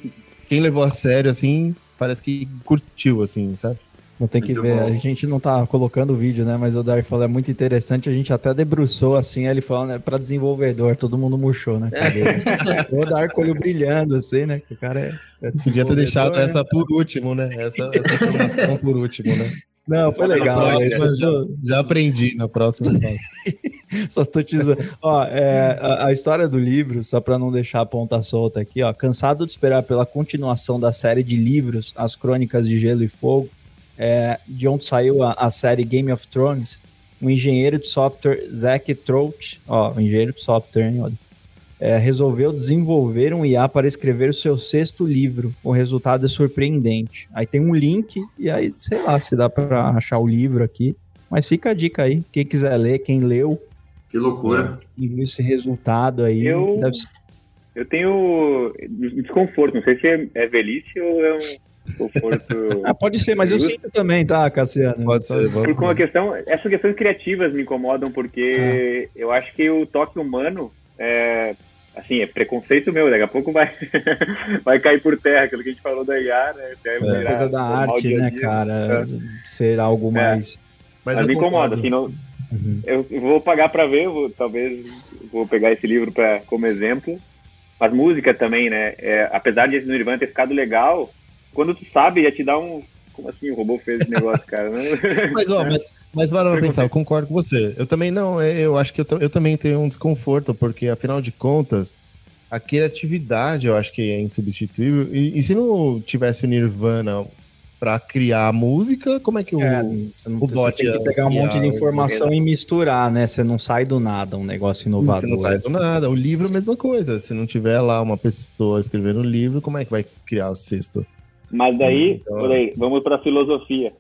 Quem levou a sério, assim, parece que curtiu, assim, sabe? Vou ter que ver. Bom. A gente não tá colocando o vídeo, né? Mas o Dar falou, é muito interessante. A gente até debruçou assim, ele falando, né? Pra desenvolvedor, todo mundo murchou, né? É. o Dar olho brilhando, assim, né? Que o cara é. é Podia ter deixado né? essa por último, né? Essa, essa informação por último, né? Não, foi legal. Próxima, já, já, aprendi na próxima. só tô te zoando. ó, é, a, a, história do livro, só para não deixar a ponta solta aqui, ó. Cansado de esperar pela continuação da série de livros, As Crônicas de Gelo e Fogo, é, de onde saiu a, a, série Game of Thrones, o engenheiro de software Zack Trout, ó, o engenheiro de software, hein, olha, é, resolveu desenvolver um IA para escrever o seu sexto livro. O resultado é surpreendente. Aí tem um link, e aí, sei lá, se dá para achar o livro aqui. Mas fica a dica aí, quem quiser ler, quem leu. Que loucura. E viu esse resultado aí. Eu, deve... eu tenho desconforto, não sei se é, é velhice ou é um ah, pode ser, mas eu sinto também, tá, Cassiano? Pode ser. Porque uma questão, essas questões criativas me incomodam, porque ah. eu acho que o toque humano é, assim, é preconceito meu, daqui a pouco vai, vai cair por terra, aquilo que a gente falou da IA, né? É coisa da arte, né, cara? É. Ser algo é. mais. Mas, Mas me incomoda, assim, não, uhum. eu, vou pagar para ver, vou, talvez vou pegar esse livro pra, como exemplo. Mas música também, né? É, apesar de esse Nirvana ter ficado legal, quando tu sabe, já te dá um, como assim o robô fez esse negócio, cara? mas, ó, mas, mas para pensar, eu concordo com você. Eu também não, é, eu acho que eu, eu também tenho um desconforto, porque afinal de contas, a criatividade eu acho que é insubstituível. E, e se não tivesse o Nirvana para criar a música, como é que o, é, você não, o bot você tem que pegar um monte de informação e misturar, né? Você não sai do nada, um negócio inovador. Você não sai do nada. O livro, é mesma coisa. Se não tiver lá uma pessoa escrevendo o livro, como é que vai criar o sexto? Mas daí, então... vamos para a filosofia.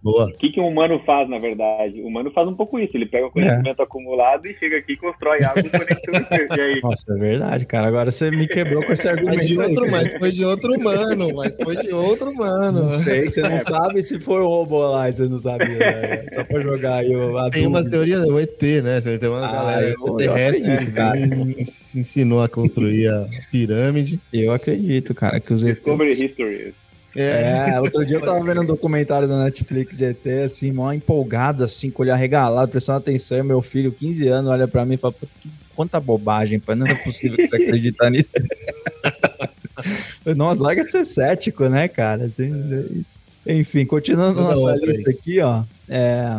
Boa. O que, que um humano faz, na verdade? O humano faz um pouco isso. Ele pega o conhecimento é. acumulado e chega aqui e constrói algo conectando e aí? Nossa, é verdade, cara. Agora você me quebrou com esse argumento. Mas, de outro, aí, mas foi de outro humano. Mas foi de outro humano. Não sei, você não é. sabe se foi o robô lá você não sabia. Né? Só pra jogar aí o. Tem umas teorias do ET, né? Você tem uma ah, galera terrestre que ensinou a construir a pirâmide. Eu acredito, cara, que os ET. Discovery History. É. é, outro dia eu tava vendo um documentário da Netflix de ET, assim, mó empolgado, assim, com o olhar regalado, prestando atenção, e meu filho, 15 anos, olha pra mim e fala, que, quanta bobagem, pai, não é possível que você acredita nisso. não, larga de ser cético, né, cara? Enfim, continuando Toda nossa lista aí. aqui, ó, é,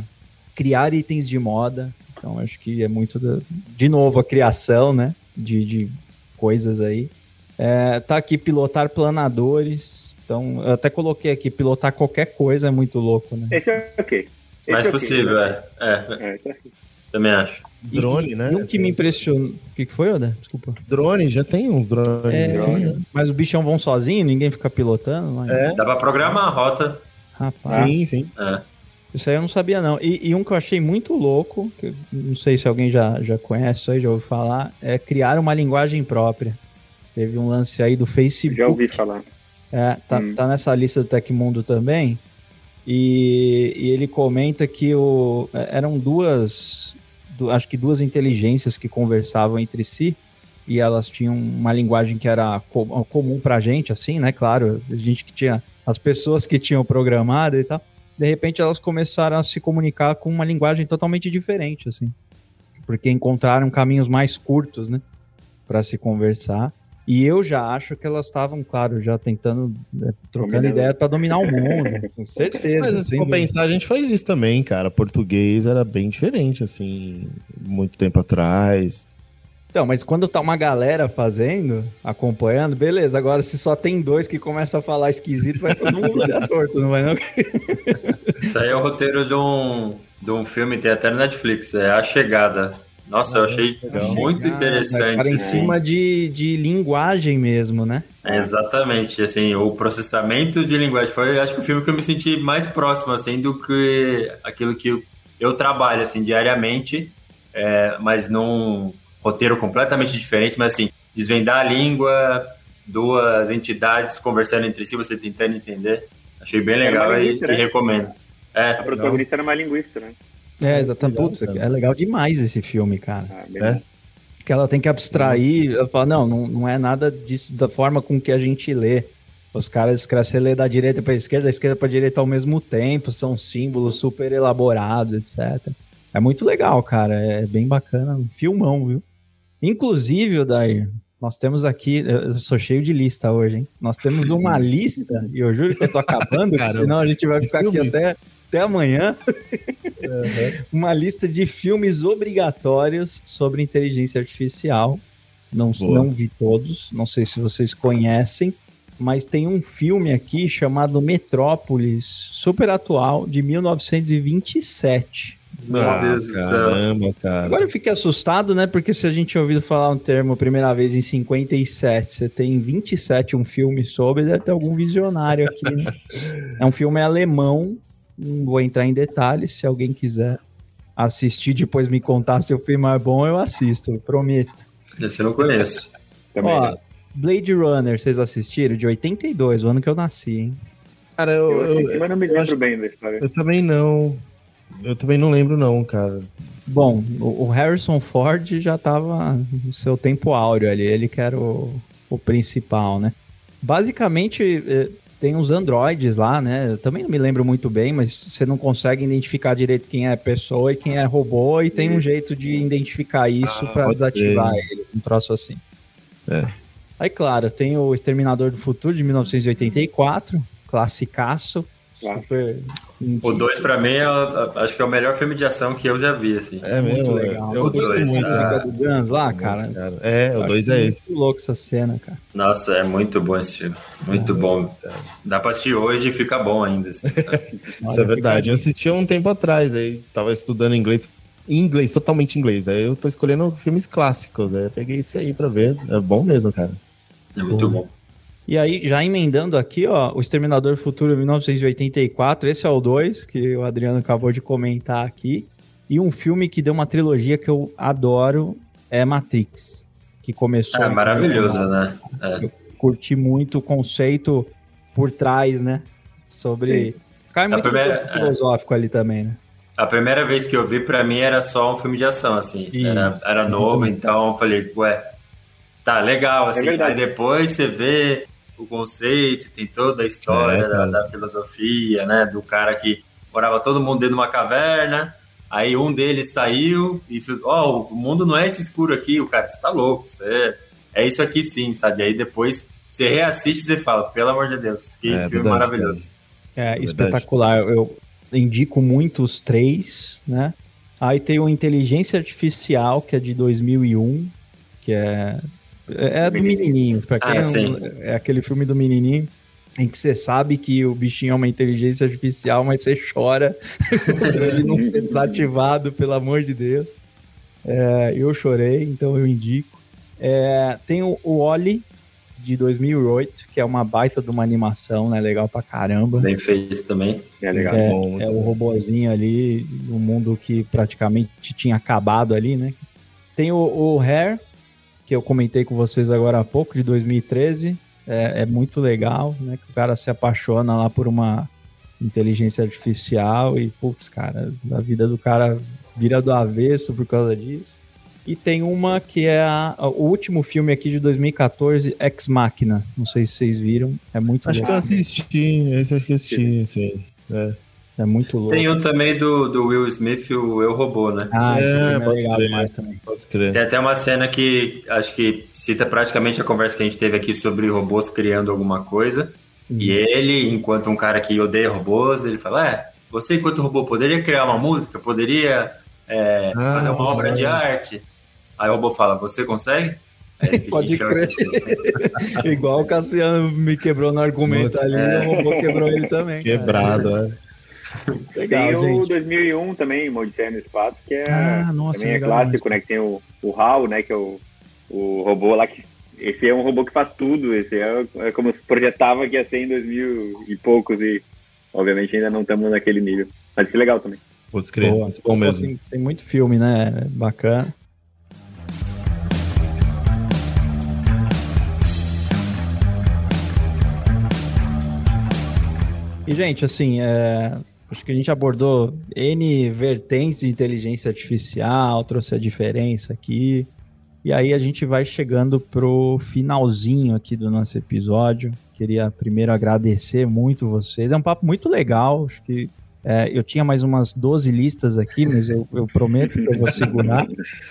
criar itens de moda, então acho que é muito, da, de novo, a criação, né, de, de coisas aí. É, tá aqui pilotar planadores, então, eu até coloquei aqui, pilotar qualquer coisa é muito louco, né? Esse é ok. Esse Mais é possível, okay. é. é. é Também acho. Drone, e, né? E um que me impressionou. O que, que foi, Oda? Desculpa. Drone, já tem uns drones. É, drone. sim. Mas os bichão vão sozinho, ninguém fica pilotando. É. Dá pra programar a rota. Rapaz. Sim, sim. É. Isso aí eu não sabia, não. E, e, um que eu achei muito louco, que não sei se alguém já, já conhece isso aí, já ouviu falar, é criar uma linguagem própria. Teve um lance aí do Facebook. Já ouvi falar. É, tá, hum. tá nessa lista do Tecmundo também. E, e, ele comenta que o, é, eram duas, du, acho que duas inteligências que conversavam entre si e elas tinham uma linguagem que era co comum pra gente, assim, né? Claro, a gente que tinha, as pessoas que tinham programado e tal, de repente elas começaram a se comunicar com uma linguagem totalmente diferente, assim, porque encontraram caminhos mais curtos, né? Para se conversar. E eu já acho que elas estavam, claro, já tentando, né, trocando ideia para dominar o mundo, com certeza. Mas se for pensar, a gente faz isso também, cara. Português era bem diferente, assim, muito tempo atrás. Então, mas quando tá uma galera fazendo, acompanhando, beleza. Agora, se só tem dois que começam a falar esquisito, vai todo mundo olhar torto, não vai não? Isso aí é o roteiro de um, de um filme, tem até no Netflix, é A Chegada. Nossa, eu achei Legal. muito interessante. Cara, em cima de, de linguagem mesmo, né? É, exatamente, assim, o processamento de linguagem foi, acho que o filme que eu me senti mais próximo, assim, do que aquilo que eu trabalho, assim, diariamente, é, mas num roteiro completamente diferente, mas assim, desvendar a língua, duas entidades conversando entre si, você tentando entender, achei bem legal e, né? e, recomendo. É, a protagonista era uma linguista, né? É, exatamente. Putz, é legal demais esse filme, cara. Ah, é? Que ela tem que abstrair, ela fala, não, não, não é nada disso da forma com que a gente lê. Os caras escrevem, você lê da direita para esquerda, da esquerda para direita ao mesmo tempo, são símbolos super elaborados, etc. É muito legal, cara, é bem bacana, um filmão, viu? Inclusive, Dair, nós temos aqui, eu sou cheio de lista hoje, hein? Nós temos uma lista, e eu juro que eu tô acabando, senão a gente vai ficar aqui até até amanhã, uhum. uma lista de filmes obrigatórios sobre inteligência artificial. Não, não vi todos, não sei se vocês conhecem, mas tem um filme aqui chamado Metrópolis, super atual, de 1927. Meu ah, Deus do céu. Caramba, cara. Agora eu fiquei assustado, né? Porque se a gente ouviu falar um termo primeira vez em 57, você tem 27 um filme sobre, deve ter algum visionário aqui, né? é um filme alemão Não vou entrar em detalhes. Se alguém quiser assistir depois me contar se o filme é bom, eu assisto, eu prometo. Esse eu não conheço. Também Ó, Blade Runner, vocês assistiram? De 82, o ano que eu nasci, hein? Cara, eu, eu, eu, mas não me lembro bem da história. Eu também não. Eu também não lembro, não, cara. Bom, o Harrison Ford já tava no seu tempo áureo ali, ele que era o, o principal, né? Basicamente, é, tem uns androides lá, né? Eu também não me lembro muito bem, mas você não consegue identificar direito quem é pessoa e quem é robô, e tem um jeito de identificar isso ah, para desativar ser. ele, um troço assim. É. Aí, claro, tem o Exterminador do Futuro de 1984, classicaço. Super. O 2 pra mim é, acho que é o melhor filme de ação que eu já vi, assim. É muito legal. Eu, gosto muito a música do Guns lá, cara. cara. É, o 2 é esse. Muito louco essa cena, cara. Nossa, é muito bom esse filme. Muito é, bom. É. Dá pra assistir hoje e fica bom ainda. Assim. Isso é verdade. Eu assisti há um tempo atrás, aí tava estudando inglês em inglês, totalmente inglês. Aí eu tô escolhendo filmes clássicos. Aí eu peguei isso aí pra ver. É bom mesmo, cara. É muito bom. E aí, já emendando aqui, ó, O Exterminador Futuro 1984, esse é o 2, que o Adriano acabou de comentar aqui. E um filme que deu uma trilogia que eu adoro é Matrix, que começou... É maravilhoso, né? É. Eu curti muito o conceito por trás, né? Sobre... Sim. Cai muito primeira, filosófico é. ali também, né? A primeira vez que eu vi, para mim, era só um filme de ação, assim. Era, era novo, então eu falei, ué, tá legal, é assim. É aí depois você vê o conceito, tem toda a história é, da, da, filosofia, né? Do cara que morava todo mundo dentro de uma caverna, aí um deles saiu e ó, oh, o mundo não é esse escuro aqui, o cara, você tá louco, você é isso aqui sim, sabe? Aí depois você reassiste e você fala, pelo amor de Deus, que é, filme verdade, maravilhoso. É, é espetacular. Eu indico muito os três, né? Aí tem o Inteligência Artificial, que é de 2001, que é é, é do menininho, pra quem ah, é, é aquele filme do menininho em que você sabe que o bichinho é uma inteligência artificial, mas você chora por ele não ser desativado, pelo amor de Deus. É, eu chorei, então eu indico. É, tem o, o Oli, de 2008, que é uma baita de uma animação, né? Legal pra caramba. Bem feito também. É legal. É, bom, é o robozinho ali, um mundo que praticamente tinha acabado ali, né? Tem o, o Hair, que eu comentei com vocês agora há pouco, de 2013. É, é muito legal, né? Que o cara se apaixona lá por uma inteligência artificial e, putz, cara, a vida do cara vira do avesso por causa disso. E tem uma que é a, o último filme aqui de 2014, Ex Machina. Não sei se vocês viram. É muito Acho legal. que eu assisti, esse acho que eu assisti, sim. É. É muito louco. Tem um também do, do Will Smith, o Eu Robô, né? Ah, é, é pode legal demais também. Pode crer. Tem até uma cena que acho que cita praticamente a conversa que a gente teve aqui sobre robôs criando alguma coisa. Hum. E ele, enquanto um cara que odeia robôs, ele fala: É, você, enquanto robô, poderia criar uma música? Poderia é, ah, fazer uma obra é. de arte? Aí o robô fala: Você consegue? Pode crer. Igual o Cassiano me quebrou no argumento ali, é. o robô quebrou ele também. Quebrado, cara. é. Legal, tem o 2001 também, Odisseia no Espaço, que é, ah, nossa, também é clássico, né? Que tem o, o HAL, né? Que é o, o robô lá que... Esse é um robô que faz tudo, esse é, é como se projetava que ia ser em 2000 e poucos e obviamente ainda não estamos naquele nível. Mas isso é legal também. Vou descrever, Boa, bom mesmo. Assim, tem muito filme, né? Bacana. E, gente, assim, é, Acho que a gente abordou N vertentes de inteligência artificial, trouxe a diferença aqui. E aí a gente vai chegando pro finalzinho aqui do nosso episódio. Queria primeiro agradecer muito vocês. É um papo muito legal. Acho que é, eu tinha mais umas 12 listas aqui, mas eu, eu prometo que eu vou segurar.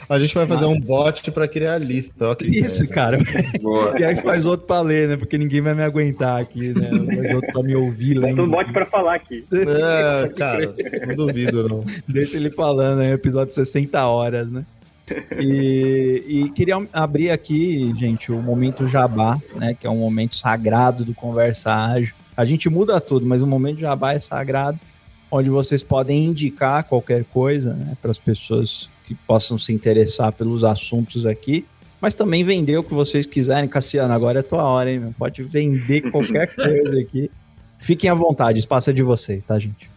A gente vai fazer um bot para criar a lista. Isso, cara. Boa. E aí faz outro para ler, né? Porque ninguém vai me aguentar aqui, né? Faz outro para me ouvir. Faz um bot para falar aqui. É, cara, não duvido, não. Deixa ele falando, né? Episódio 60 horas, né? E, e, queria abrir aqui, gente, o momento jabá, né? Que é um momento sagrado do Conversa Ágil. A gente muda tudo, mas o momento jabá é sagrado onde vocês podem indicar qualquer coisa né, para as pessoas que possam se interessar pelos assuntos aqui, mas também vender o que vocês quiserem. Cassiano, agora é tua hora, hein? Meu? Pode vender qualquer coisa aqui. Fiquem à vontade, espaço é de vocês, tá, gente?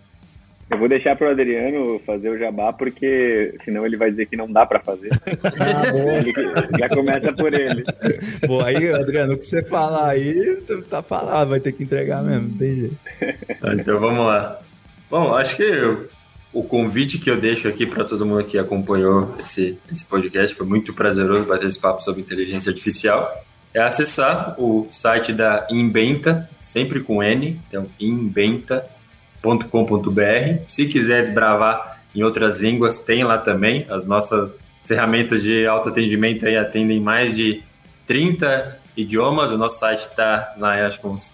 vou deixar para o Adriano fazer o jabá, porque senão ele vai dizer que não dá para fazer. Ah, já começa por ele. Bom, aí, Adriano, o que você falar aí, tá falado, vai ter que entregar mesmo, tem jeito. Então vamos lá. Bom, acho que eu, o convite que eu deixo aqui para todo mundo que acompanhou esse, esse podcast foi muito prazeroso bater esse papo sobre inteligência artificial. É acessar o site da Inventa, sempre com N, então inventa.com.br. Se quiser desbravar em outras línguas, tem lá também. As nossas ferramentas de autoatendimento aí atendem mais de 30 idiomas. O nosso site está lá, acho que uns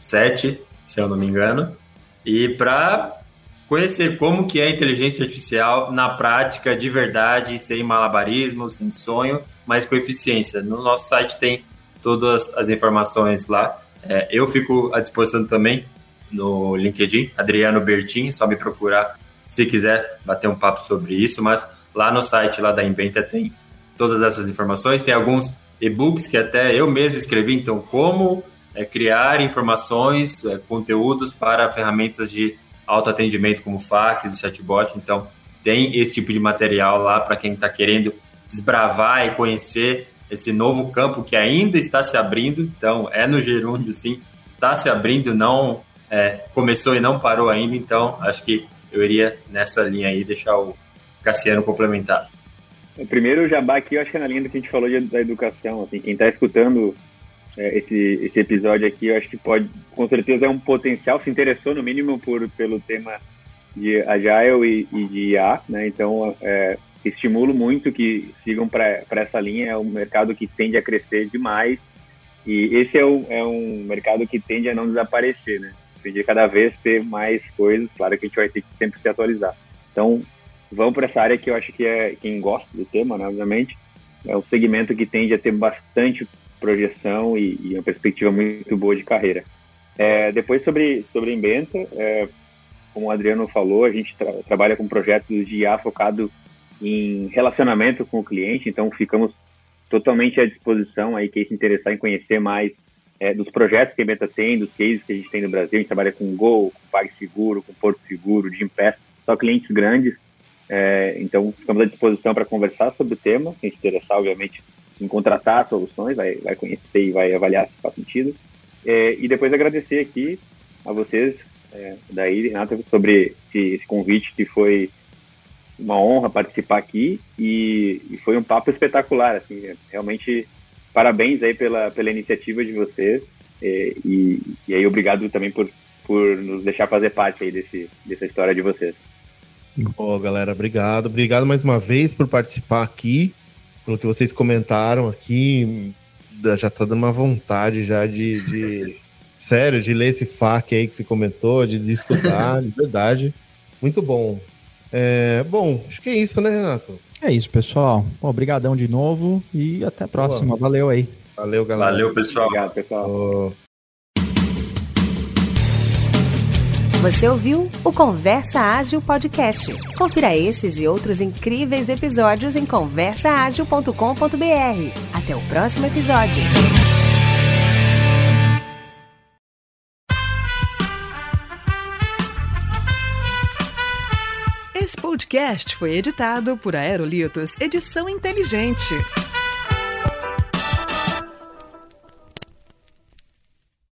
7, se eu não me engano. E para conhecer como que é a inteligência artificial na prática, de verdade, sem malabarismo, sem sonho, mas com eficiência. No nosso site tem todas as informações lá. É, eu fico à disposição também no LinkedIn, Adriano Bertin, só me procurar se quiser bater um papo sobre isso, mas lá no site lá da Inventa tem todas essas informações, tem alguns e-books que até eu mesmo escrevi, então como é, criar informações, é, conteúdos para ferramentas de autoatendimento como fax e chatbot. Então, tem esse tipo de material lá para quem está querendo desbravar e conhecer esse novo campo que ainda está se abrindo. Então, é no gerúndio, sim, está se abrindo, não é, começou e não parou ainda. Então, acho que eu iria nessa linha aí deixar o Cassiano complementar. O primeiro jabá aqui, eu acho que é na linha do que a gente falou de, da educação. Assim, quem está escutando esse, esse episódio aqui, eu acho que pode, com certeza, é um potencial, se interessou no mínimo por, pelo tema de Agile e, e de IA, né? Então, é, estimulo muito que sigam para essa linha, é um mercado que tende a crescer demais e esse é, o, é um mercado que tende a não desaparecer, né? Tende a cada vez ter mais coisas, claro que a gente vai ter que sempre se atualizar. Então, vamos para essa área que eu acho que é quem gosta do tema, né, obviamente, é um segmento que tende a ter bastante projeção e, e uma perspectiva muito boa de carreira. É, depois sobre sobre Inventa, é, como o Adriano falou, a gente tra trabalha com projetos de IA focado em relacionamento com o cliente, então ficamos totalmente à disposição aí quem se interessar em conhecer mais é, dos projetos que a Inventa tem, dos cases que a gente tem no Brasil. A gente trabalha com Gol, com PagSeguro, com Porto Seguro, Gimpass, só clientes grandes. É, então, ficamos à disposição para conversar sobre o tema. Quem se interessar, obviamente, em contratar soluções, vai, vai conhecer e vai avaliar se faz sentido. É, e depois agradecer aqui a vocês, é, daí, Renata, sobre esse, esse, convite que foi uma honra participar aqui e, e, foi um papo espetacular, assim, realmente parabéns aí pela, pela iniciativa de vocês é, e, e aí obrigado também por, por nos deixar fazer parte aí desse, dessa história de vocês. Bom, galera, obrigado. Obrigado mais uma vez por participar aqui pelo que vocês comentaram aqui, já tá dando uma vontade já de, de sério, de ler esse FAQ aí que você comentou, de, de estudar, de verdade. Muito bom. É, bom, acho que é isso, né, Renato? É isso, pessoal. Obrigadão de novo e até a próxima. Boa. Valeu aí. Valeu, galera. Valeu, pessoal. Obrigado, pessoal. Oh. Você ouviu o Conversa Ágil Podcast. Confira esses e outros incríveis episódios em conversaagil.com.br. Até o próximo episódio. Esse podcast foi editado por Aerolitos Edição Inteligente.